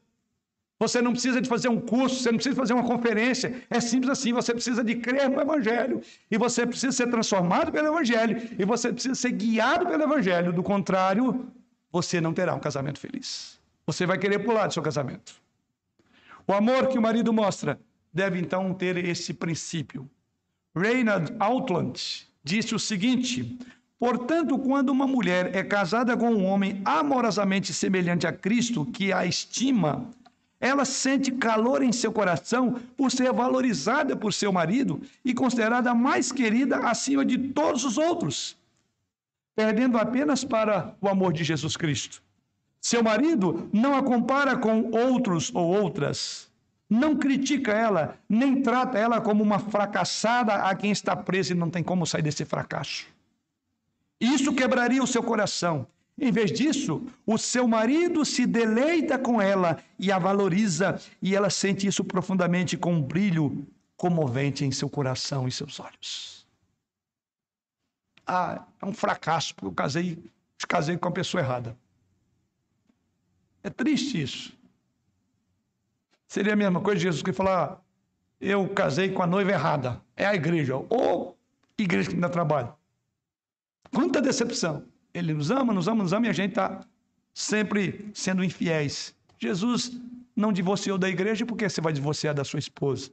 Você não precisa de fazer um curso, você não precisa fazer uma conferência. É simples assim, você precisa de crer no Evangelho. E você precisa ser transformado pelo Evangelho. E você precisa ser guiado pelo Evangelho. Do contrário, você não terá um casamento feliz. Você vai querer pular do seu casamento. O amor que o marido mostra deve então ter esse princípio. Reinhard Outland disse o seguinte: Portanto, quando uma mulher é casada com um homem amorosamente semelhante a Cristo, que a estima, ela sente calor em seu coração por ser valorizada por seu marido e considerada mais querida acima de todos os outros, perdendo apenas para o amor de Jesus Cristo. Seu marido não a compara com outros ou outras. não critica ela, nem trata ela como uma fracassada a quem está presa e não tem como sair desse fracasso. Isso quebraria o seu coração. Em vez disso, o seu marido se deleita com ela e a valoriza, e ela sente isso profundamente com um brilho comovente em seu coração e seus olhos. Ah, é um fracasso, porque eu casei, casei com a pessoa errada. É triste isso. Seria a mesma coisa Jesus que falar: eu casei com a noiva errada. É a igreja. Ou igreja que me dá trabalho. Quanta decepção. Ele nos ama, nos ama, nos ama e a gente está sempre sendo infiéis. Jesus não divorciou da igreja, por que você vai divorciar da sua esposa?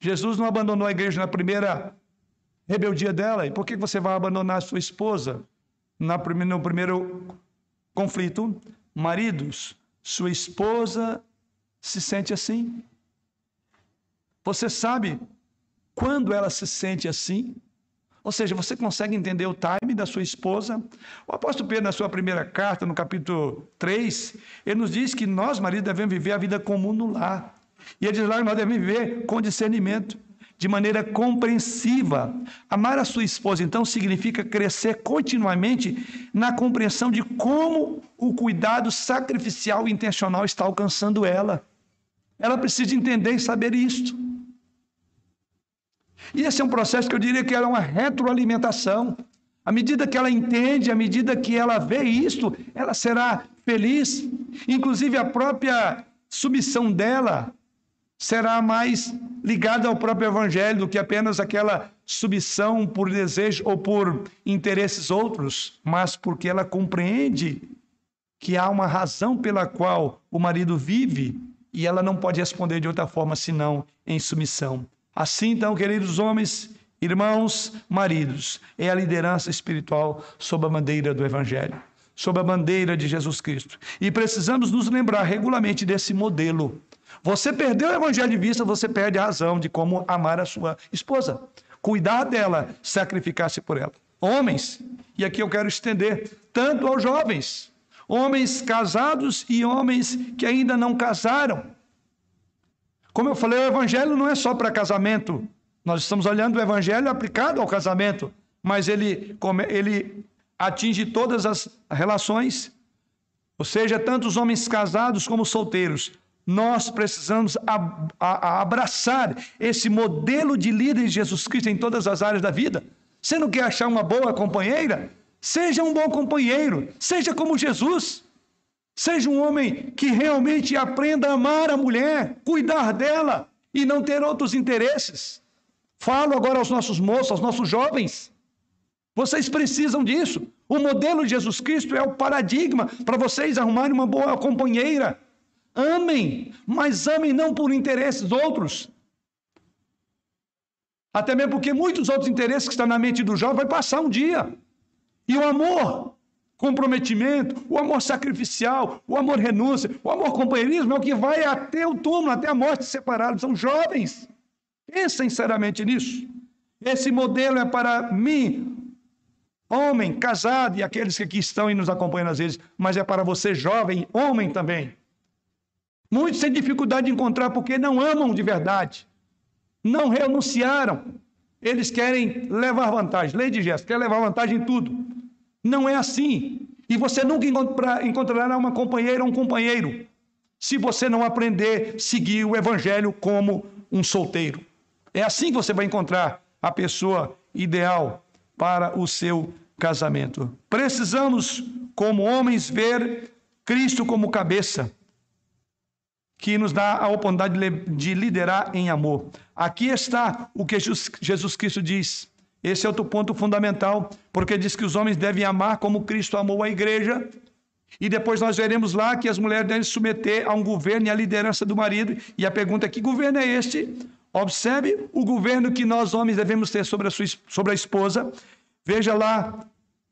Jesus não abandonou a igreja na primeira rebeldia dela, e por que você vai abandonar a sua esposa no primeiro conflito? Maridos, sua esposa se sente assim? Você sabe quando ela se sente assim? Ou seja, você consegue entender o time da sua esposa? O apóstolo Pedro, na sua primeira carta, no capítulo 3, ele nos diz que nós, maridos, devemos viver a vida comum no lar. E ele diz lá que nós devemos viver com discernimento, de maneira compreensiva. Amar a sua esposa, então, significa crescer continuamente na compreensão de como o cuidado sacrificial e intencional está alcançando ela. Ela precisa entender e saber isto. E esse é um processo que eu diria que é uma retroalimentação. À medida que ela entende, à medida que ela vê isto, ela será feliz. Inclusive, a própria submissão dela será mais ligada ao próprio evangelho do que apenas aquela submissão por desejo ou por interesses outros, mas porque ela compreende que há uma razão pela qual o marido vive e ela não pode responder de outra forma senão em submissão. Assim, então, queridos homens, irmãos, maridos, é a liderança espiritual sob a bandeira do evangelho, sob a bandeira de Jesus Cristo. E precisamos nos lembrar regularmente desse modelo você perdeu o evangelho de vista, você perde a razão de como amar a sua esposa. Cuidar dela, sacrificar-se por ela. Homens, e aqui eu quero estender tanto aos jovens, homens casados e homens que ainda não casaram. Como eu falei, o evangelho não é só para casamento. Nós estamos olhando o evangelho aplicado ao casamento, mas ele, ele atinge todas as relações, ou seja, tanto os homens casados como solteiros nós precisamos abraçar esse modelo de líder de Jesus Cristo em todas as áreas da vida. Você não quer achar uma boa companheira? Seja um bom companheiro, seja como Jesus. Seja um homem que realmente aprenda a amar a mulher, cuidar dela e não ter outros interesses. Falo agora aos nossos moços, aos nossos jovens. Vocês precisam disso. O modelo de Jesus Cristo é o paradigma para vocês arrumarem uma boa companheira. Amem, mas amem não por interesses outros. Até mesmo porque muitos outros interesses que estão na mente do jovem vai passar um dia. E o amor, comprometimento, o amor sacrificial, o amor renúncia, o amor companheirismo é o que vai até o túmulo, até a morte separados. São jovens. Pensem sinceramente nisso. Esse modelo é para mim, homem, casado e aqueles que aqui estão e nos acompanham às vezes, mas é para você, jovem, homem também. Muitos têm dificuldade de encontrar porque não amam de verdade. Não renunciaram. Eles querem levar vantagem. Lei de gesto, quer levar vantagem em tudo. Não é assim. E você nunca encontrará uma companheira ou um companheiro se você não aprender a seguir o evangelho como um solteiro. É assim que você vai encontrar a pessoa ideal para o seu casamento. Precisamos, como homens, ver Cristo como cabeça que nos dá a oportunidade de liderar em amor. Aqui está o que Jesus Cristo diz. Esse é outro ponto fundamental, porque diz que os homens devem amar como Cristo amou a igreja. E depois nós veremos lá que as mulheres devem se submeter a um governo e à liderança do marido. E a pergunta é: que governo é este? Observe o governo que nós homens devemos ter sobre a, sua, sobre a esposa. Veja lá,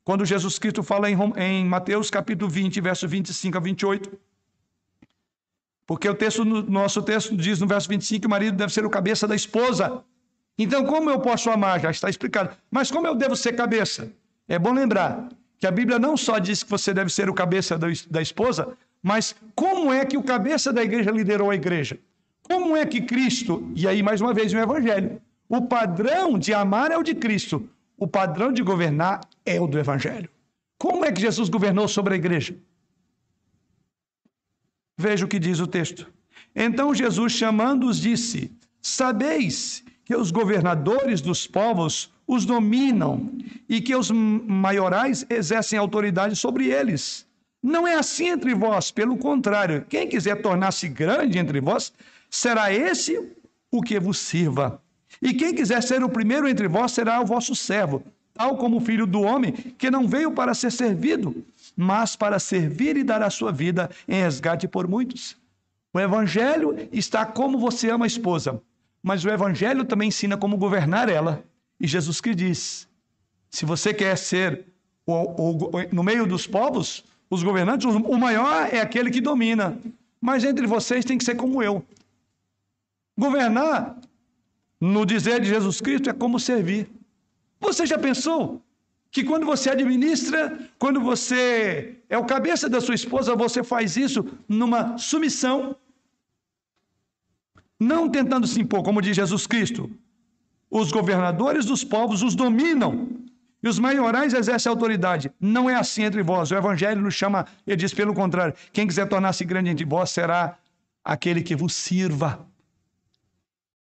quando Jesus Cristo fala em, em Mateus capítulo 20, verso 25 a 28. Porque o texto, nosso texto diz no verso 25 que o marido deve ser o cabeça da esposa. Então, como eu posso amar? Já está explicado. Mas como eu devo ser cabeça? É bom lembrar que a Bíblia não só diz que você deve ser o cabeça da esposa, Mas como é que o cabeça da igreja liderou a igreja? Como é que Cristo, e aí mais uma vez o evangelho, o padrão de amar é o de Cristo, o padrão de governar é o do evangelho. Como é que Jesus governou sobre a igreja? Veja o que diz o texto. Então Jesus, chamando-os, disse: Sabeis que os governadores dos povos os dominam e que os maiorais exercem autoridade sobre eles. Não é assim entre vós, pelo contrário, quem quiser tornar-se grande entre vós, será esse o que vos sirva. E quem quiser ser o primeiro entre vós será o vosso servo, tal como o filho do homem, que não veio para ser servido, mas para servir e dar a sua vida em resgate por muitos. O evangelho está como você ama a esposa, mas o evangelho também ensina como governar ela. E Jesus que diz: se você quer ser o, o, no meio dos povos, os governantes, o maior é aquele que domina. Mas entre vocês tem que ser como eu. Governar, no dizer de Jesus Cristo, é como servir. Você já pensou que quando você administra, quando você é o cabeça da sua esposa, você faz isso numa submissão, não tentando se impor, como diz Jesus Cristo. Os governadores dos povos os dominam e os maiorais exercem autoridade. Não é assim entre vós. O evangelho nos chama, ele diz pelo contrário: quem quiser tornar-se grande entre vós será aquele que vos sirva.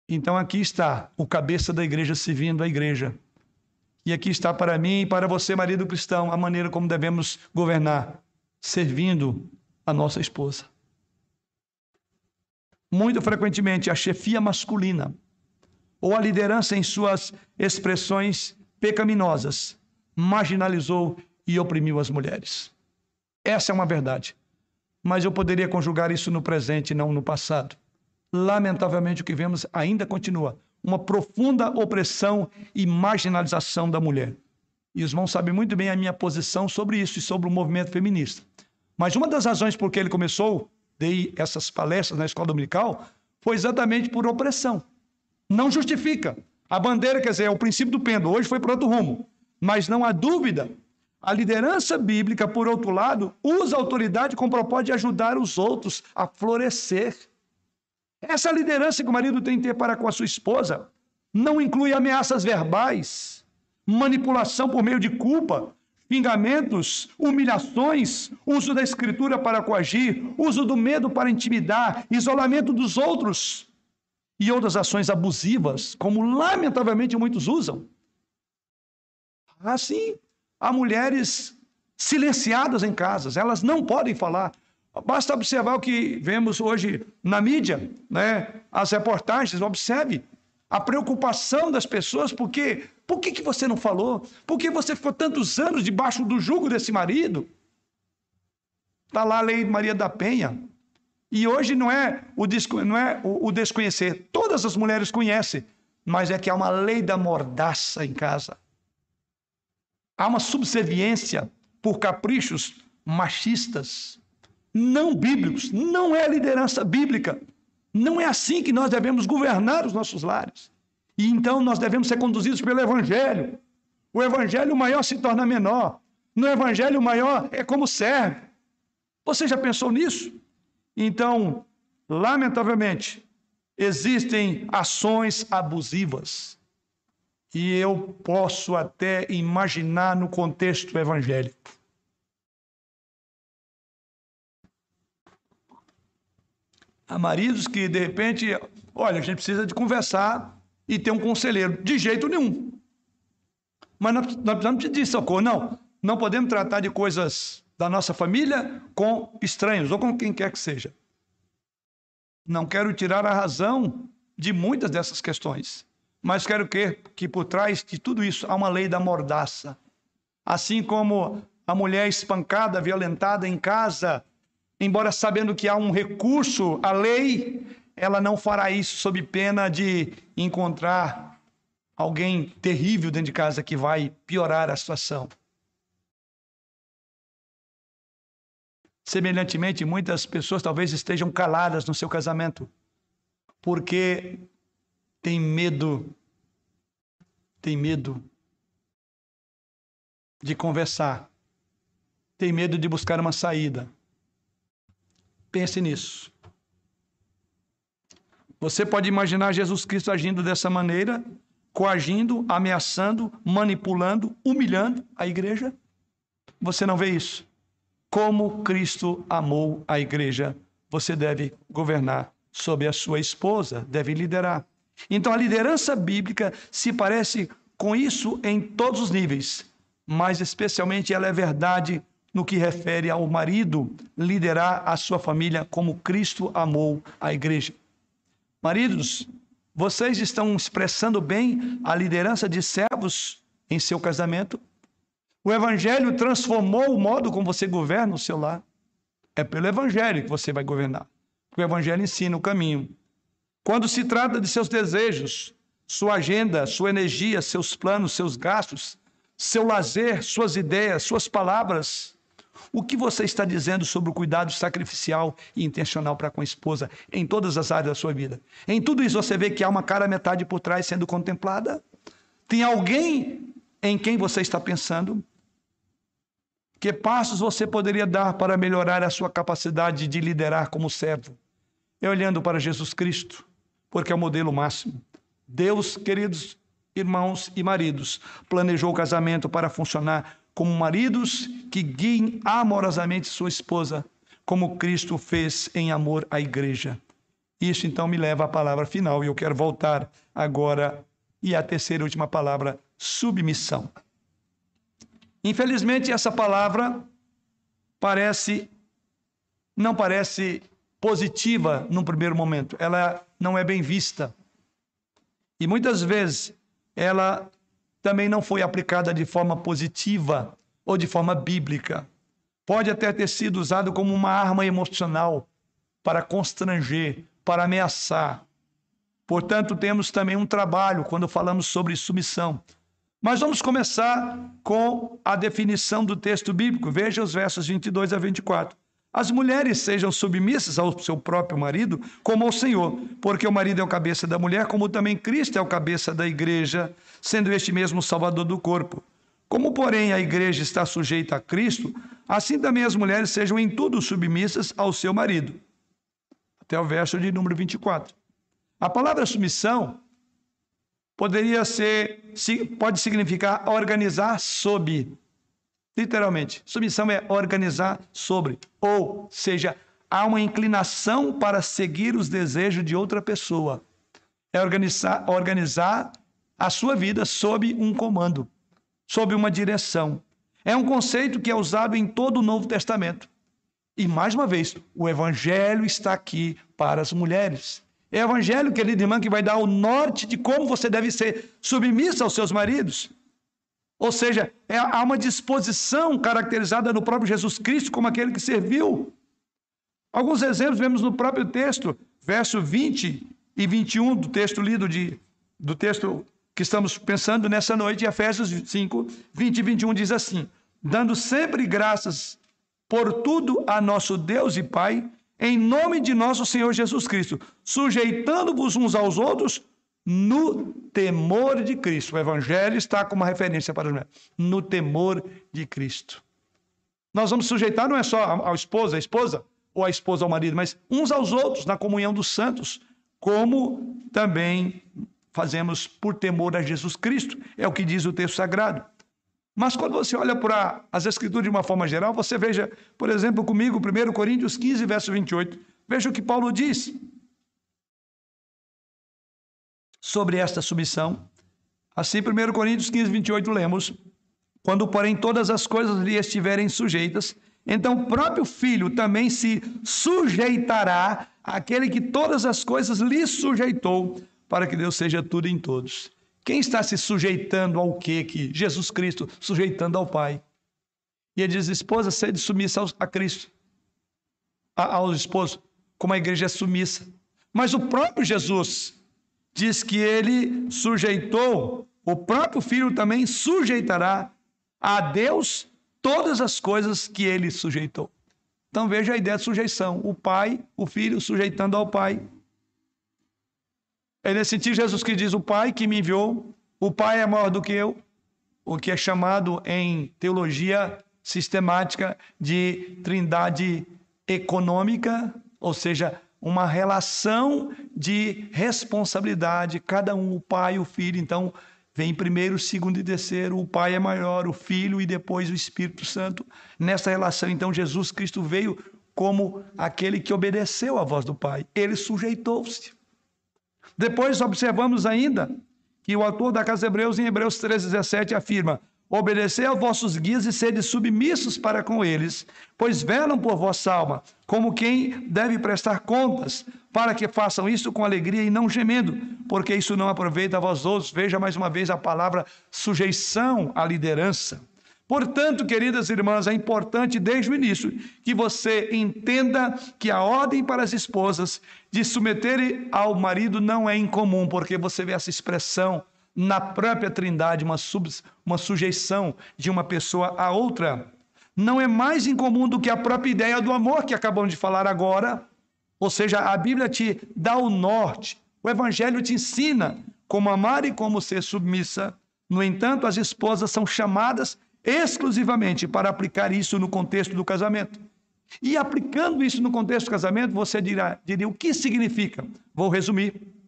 Então aqui está o cabeça da igreja servindo a igreja. E aqui está para mim e para você, marido cristão, a maneira como devemos governar, servindo a nossa esposa. Muito frequentemente, a chefia masculina ou a liderança em suas expressões pecaminosas marginalizou e oprimiu as mulheres. Essa é uma verdade. Mas eu poderia conjugar isso no presente não no passado. Lamentavelmente, o que vemos ainda continua uma profunda opressão e marginalização da mulher. E os irmãos sabem muito bem a minha posição sobre isso e sobre o movimento feminista. Mas uma das razões por que ele começou, dei essas palestras na escola dominical, foi exatamente por opressão. Não justifica. A bandeira, quer dizer, é o princípio do pêndulo, hoje foi para outro rumo. Mas não há dúvida, a liderança bíblica, por outro lado, usa a autoridade com o propósito de ajudar os outros a florescer. Essa liderança que o marido tem que ter para com a sua esposa não inclui ameaças verbais, manipulação por meio de culpa, xingamentos, humilhações, uso da escritura para coagir, uso do medo para intimidar, isolamento dos outros e outras ações abusivas, como lamentavelmente muitos usam. Assim, há mulheres silenciadas em casas, elas não podem falar, Basta observar o que vemos hoje na mídia, né? as reportagens, observe a preocupação das pessoas, porque por que, que você não falou? Por que você ficou tantos anos debaixo do jugo desse marido? Está lá a lei Maria da Penha. E hoje não é, o, não é o, o desconhecer, todas as mulheres conhecem, mas é que há uma lei da mordaça em casa. Há uma subserviência por caprichos machistas não bíblicos. Não é liderança bíblica. Não é assim que nós devemos governar os nossos lares. E então nós devemos ser conduzidos pelo Evangelho. O Evangelho maior se torna menor. No Evangelho maior é como serve. Você já pensou nisso? Então, lamentavelmente, existem ações abusivas. E eu posso até imaginar no contexto evangélico. Há maridos que, de repente, olha, a gente precisa de conversar e ter um conselheiro. De jeito nenhum. Mas nós, precisamos de socorro. Não, não podemos tratar de coisas da nossa família com estranhos ou com quem quer que seja. Não quero tirar a razão de muitas dessas questões, mas quero que, que por trás de tudo isso há uma lei da mordaça. Assim como a mulher espancada, violentada em casa, embora sabendo que há um recurso à lei, ela não fará isso sob pena de encontrar alguém terrível dentro de casa que vai piorar a situação. Semelhantemente, muitas pessoas talvez estejam caladas no seu casamento, porque tem medo, tem medo de conversar, tem medo de buscar uma saída Pense nisso. Você pode imaginar Jesus Cristo agindo dessa maneira, coagindo, ameaçando, manipulando, humilhando a igreja? Você não vê isso? Como Cristo amou a igreja, você deve governar sobre a sua esposa, deve liderar. Então a liderança bíblica se parece com isso em todos os níveis, mas especialmente ela é verdade no que refere ao marido liderar a sua família como Cristo amou a igreja. Maridos, vocês estão expressando bem a liderança de servos em seu casamento? O evangelho transformou o modo como você governa o seu lar. É pelo evangelho que você vai governar. O evangelho ensina o caminho. Quando se trata de seus desejos, sua agenda, sua energia, seus planos, seus gastos, seu lazer, suas ideias, suas palavras, o que você está dizendo sobre o cuidado sacrificial e intencional para com a esposa em todas as áreas da sua vida? Em tudo isso você vê que há uma cara metade por trás sendo contemplada? Tem alguém em quem você está pensando? Que passos você poderia dar para melhorar a sua capacidade de liderar como servo? É olhando para Jesus Cristo, porque é o modelo máximo. Deus, queridos irmãos e maridos, planejou o casamento para funcionar como maridos que guiem amorosamente sua esposa, como Cristo fez em amor à igreja. Isso então me leva à palavra final e eu quero voltar agora e a terceira e última palavra, submissão. Infelizmente essa palavra parece não parece positiva num primeiro momento, ela não é bem vista. E muitas vezes ela também não foi aplicada de forma positiva ou de forma bíblica. Pode até ter sido usado como uma arma emocional para constranger, para ameaçar. Portanto, temos também um trabalho quando falamos sobre submissão. Mas vamos começar com a definição do texto bíblico. Veja os versos 22 a 24. As mulheres sejam submissas ao seu próprio marido, como ao Senhor, porque o marido é o cabeça da mulher, como também Cristo é o cabeça da igreja, sendo este mesmo o salvador do corpo. Como, porém, a igreja está sujeita a Cristo, assim também as mulheres sejam em tudo submissas ao seu marido. Até o verso de número 24. A palavra submissão poderia ser, pode significar organizar sob Literalmente, submissão é organizar sobre, ou seja, há uma inclinação para seguir os desejos de outra pessoa. É organizar, organizar a sua vida sob um comando, sob uma direção. É um conceito que é usado em todo o Novo Testamento. E mais uma vez, o evangelho está aqui para as mulheres. É o evangelho, querido irmão, que vai dar o norte de como você deve ser submissa aos seus maridos. Ou seja, é, há uma disposição caracterizada no próprio Jesus Cristo como aquele que serviu. Alguns exemplos vemos no próprio texto, verso 20 e 21 do texto lido de, do texto que estamos pensando nessa noite, Efésios 5, 20 e 21 diz assim: dando sempre graças por tudo a nosso Deus e Pai, em nome de nosso Senhor Jesus Cristo, sujeitando-vos uns aos outros no temor de Cristo. O Evangelho está como referência para nós. No temor de Cristo. Nós vamos sujeitar não é só ao esposo, a esposa, ou a esposa ao marido, mas uns aos outros na comunhão dos santos, como também fazemos por temor a Jesus Cristo. É o que diz o texto sagrado. Mas quando você olha para as Escrituras de uma forma geral, você veja, por exemplo, comigo, 1 Coríntios 15, verso 28. Veja o que Paulo diz sobre esta submissão. Assim, 1 Coríntios 15, 28, lemos: Quando, porém, todas as coisas lhe estiverem sujeitas, então o próprio filho também se sujeitará àquele que todas as coisas lhe sujeitou, para que Deus seja tudo em todos. Quem está se sujeitando ao quê? Que Jesus Cristo sujeitando ao Pai. E ele diz: esposa, sede submissa a Cristo, ao esposo, como a igreja é submissa. Mas o próprio Jesus diz que ele sujeitou, o próprio filho também sujeitará a Deus todas as coisas que ele sujeitou. Então veja a ideia de sujeição: o pai, o filho sujeitando ao pai. É nesse sentido Jesus que diz: o pai que me enviou, o pai é maior do que eu, o que é chamado em teologia sistemática de trindade econômica, ou seja, uma relação de responsabilidade, cada um, o pai e o filho. Então, vem primeiro, segundo e terceiro, o pai é maior, o filho e depois o Espírito Santo. Nessa relação, então, Jesus Cristo veio como aquele que obedeceu à voz do pai, ele sujeitou-se. Depois observamos ainda que o autor da Casa de Hebreus, em Hebreus 3,17, afirma: Obedecei aos vossos guias e sede submissos para com eles, pois velam por vossa alma, como quem deve prestar contas, para que façam isso com alegria e não gemendo, porque isso não aproveita a vós outros. Veja mais uma vez a palavra sujeição à liderança. Portanto, queridas irmãs, é importante desde o início que você entenda que a ordem para as esposas de submeterem ao marido não é incomum, porque você vê essa expressão na própria Trindade, uma, sub, uma sujeição de uma pessoa a outra, não é mais incomum do que a própria ideia do amor que acabamos de falar agora. Ou seja, a Bíblia te dá o norte, o Evangelho te ensina como amar e como ser submissa. No entanto, as esposas são chamadas exclusivamente para aplicar isso no contexto do casamento. E aplicando isso no contexto do casamento, você dirá, diria o que significa? Vou resumir.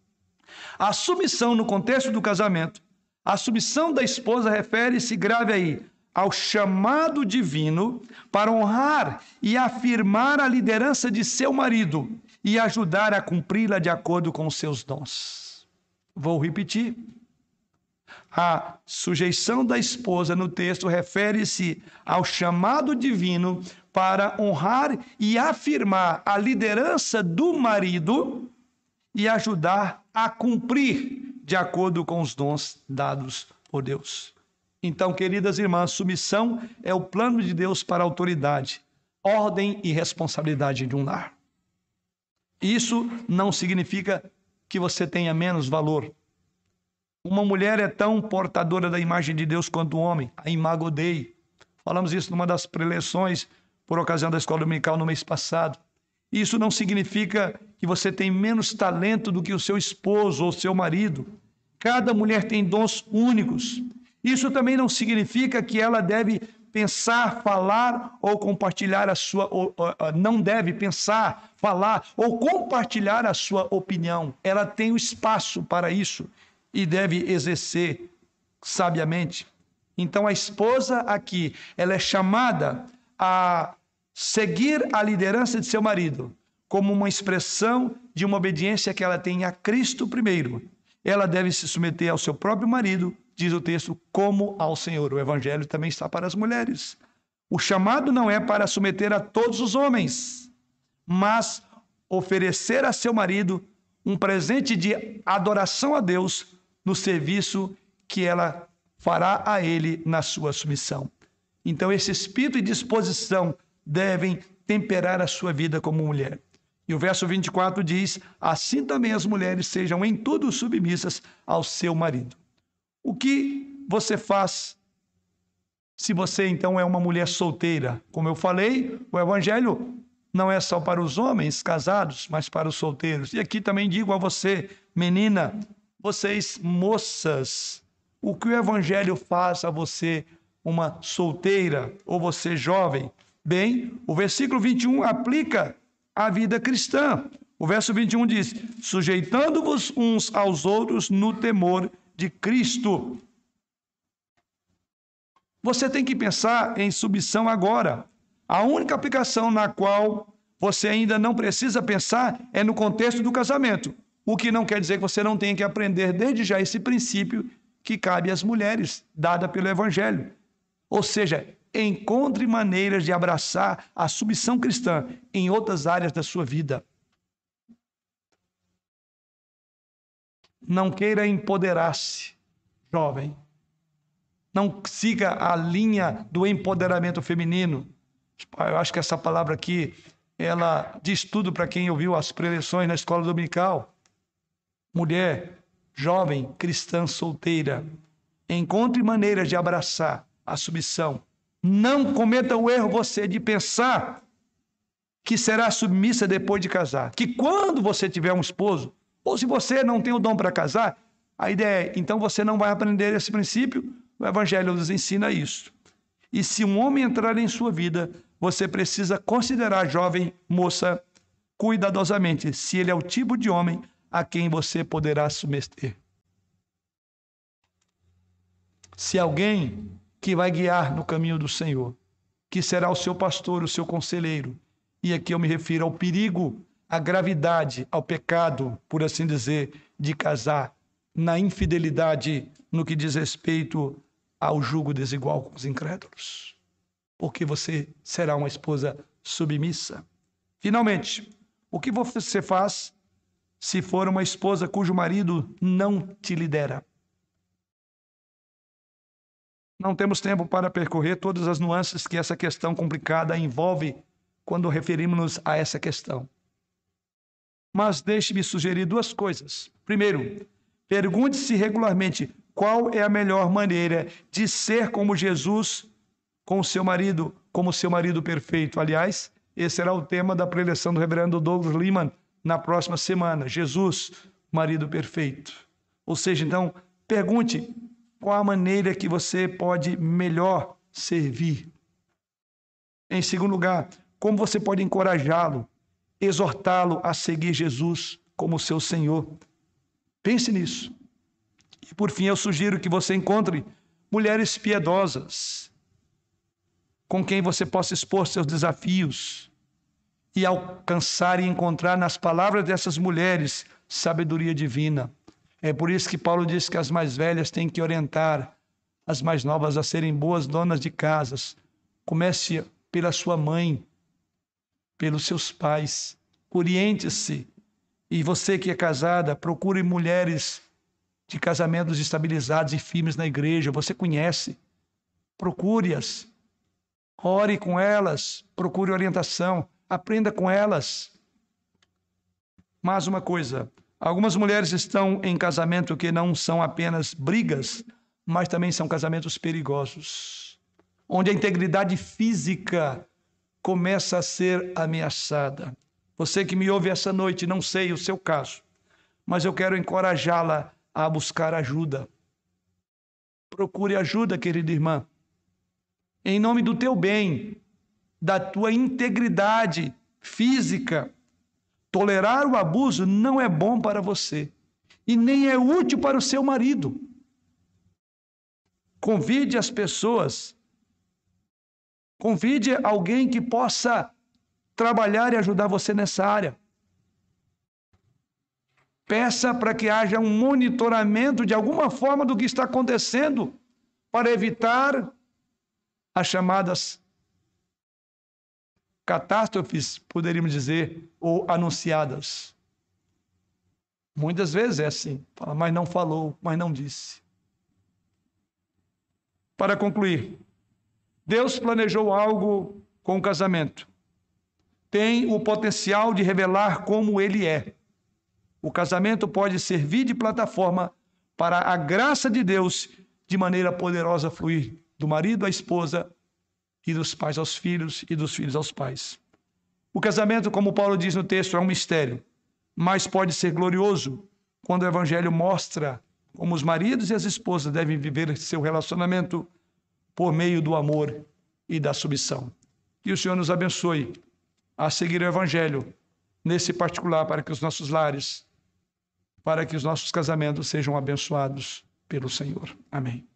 A submissão no contexto do casamento, a submissão da esposa refere-se, grave aí, ao chamado divino para honrar e afirmar a liderança de seu marido e ajudar a cumpri-la de acordo com seus dons. Vou repetir. A sujeição da esposa no texto refere-se ao chamado divino para honrar e afirmar a liderança do marido e ajudar a cumprir de acordo com os dons dados por Deus. Então, queridas irmãs, submissão é o plano de Deus para a autoridade, ordem e responsabilidade de um lar. Isso não significa que você tenha menos valor. Uma mulher é tão portadora da imagem de Deus quanto o um homem, a imago Dei. Falamos isso numa das preleções por ocasião da escola dominical no mês passado. Isso não significa que você tem menos talento do que o seu esposo ou seu marido. Cada mulher tem dons únicos. Isso também não significa que ela deve pensar, falar ou compartilhar a sua ou, ou, não deve pensar, falar ou compartilhar a sua opinião. Ela tem o espaço para isso e deve exercer sabiamente. Então a esposa aqui, ela é chamada a seguir a liderança de seu marido como uma expressão de uma obediência que ela tem a Cristo primeiro. Ela deve se submeter ao seu próprio marido, diz o texto, como ao Senhor. O evangelho também está para as mulheres. O chamado não é para submeter a todos os homens, mas oferecer a seu marido um presente de adoração a Deus no serviço que ela fará a ele na sua submissão. Então, esse espírito e disposição devem temperar a sua vida como mulher. E o verso 24 diz: Assim também as mulheres sejam em tudo submissas ao seu marido. O que você faz se você então é uma mulher solteira? Como eu falei, o evangelho não é só para os homens casados, mas para os solteiros. E aqui também digo a você, menina, vocês moças, o que o evangelho faz a você, uma solteira ou você jovem? Bem, o versículo 21 aplica à vida cristã. O verso 21 diz: sujeitando-vos uns aos outros no temor de Cristo. Você tem que pensar em submissão agora. A única aplicação na qual você ainda não precisa pensar é no contexto do casamento. O que não quer dizer que você não tenha que aprender desde já esse princípio que cabe às mulheres, dada pelo Evangelho. Ou seja, encontre maneiras de abraçar a submissão cristã em outras áreas da sua vida. Não queira empoderar-se, jovem. Não siga a linha do empoderamento feminino. Eu acho que essa palavra aqui, ela diz tudo para quem ouviu as preleções na escola dominical. Mulher, jovem, cristã solteira, encontre maneiras de abraçar a submissão não cometa o erro você de pensar que será submissa depois de casar. Que quando você tiver um esposo, ou se você não tem o dom para casar, a ideia é, então você não vai aprender esse princípio, o Evangelho nos ensina isso. E se um homem entrar em sua vida, você precisa considerar, jovem moça, cuidadosamente se ele é o tipo de homem a quem você poderá submeter. Se alguém que vai guiar no caminho do Senhor, que será o seu pastor, o seu conselheiro, e aqui eu me refiro ao perigo, à gravidade, ao pecado, por assim dizer, de casar na infidelidade no que diz respeito ao jugo desigual com os incrédulos. Porque você será uma esposa submissa. Finalmente, o que você faz se for uma esposa cujo marido não te lidera? Não temos tempo para percorrer todas as nuances que essa questão complicada envolve quando referimos-nos a essa questão. Mas deixe-me sugerir duas coisas. Primeiro, pergunte-se regularmente qual é a melhor maneira de ser como Jesus com o seu marido, como seu marido perfeito. Aliás, esse será o tema da preleção do reverendo Douglas Lehman na próxima semana. Jesus, marido perfeito. Ou seja, então, pergunte qual a maneira que você pode melhor servir. Em segundo lugar, como você pode encorajá-lo, exortá-lo a seguir Jesus como seu Senhor. Pense nisso. E por fim, eu sugiro que você encontre mulheres piedosas com quem você possa expor seus desafios e alcançar e encontrar nas palavras dessas mulheres sabedoria divina. É por isso que Paulo diz que as mais velhas têm que orientar as mais novas a serem boas donas de casas. Comece pela sua mãe, pelos seus pais. Oriente-se. E você que é casada, procure mulheres de casamentos estabilizados e firmes na igreja. Você conhece. Procure-as. Ore com elas. Procure orientação. Aprenda com elas. Mais uma coisa: algumas mulheres estão em casamento que não são apenas brigas, mas também são casamentos perigosos, onde a integridade física começa a ser ameaçada. Você que me ouve essa noite, não sei o seu caso, mas eu quero encorajá-la a buscar ajuda. Procure ajuda, querida irmã. Em nome do teu bem, da tua integridade física, tolerar o abuso não é bom para você e nem é útil para o seu marido. Convide as pessoas Convide alguém que possa trabalhar e ajudar você nessa área. Peça para que haja um monitoramento de alguma forma do que está acontecendo para evitar as chamadas catástrofes, poderíamos dizer, ou anunciadas. Muitas vezes é assim, fala, mas não falou, mas não disse. Para concluir, Deus planejou algo com o casamento. Tem o potencial de revelar como ele é. O casamento pode servir de plataforma para a graça de Deus de maneira poderosa fluir do marido à esposa e dos pais aos filhos e dos filhos aos pais. O casamento, como Paulo diz no texto, é um mistério, mas pode ser glorioso quando o evangelho mostra como os maridos e as esposas devem viver seu relacionamento por meio do amor e da submissão. Que o Senhor nos abençoe a seguir o Evangelho, nesse particular, para que os nossos lares, para que os nossos casamentos sejam abençoados pelo Senhor. Amém.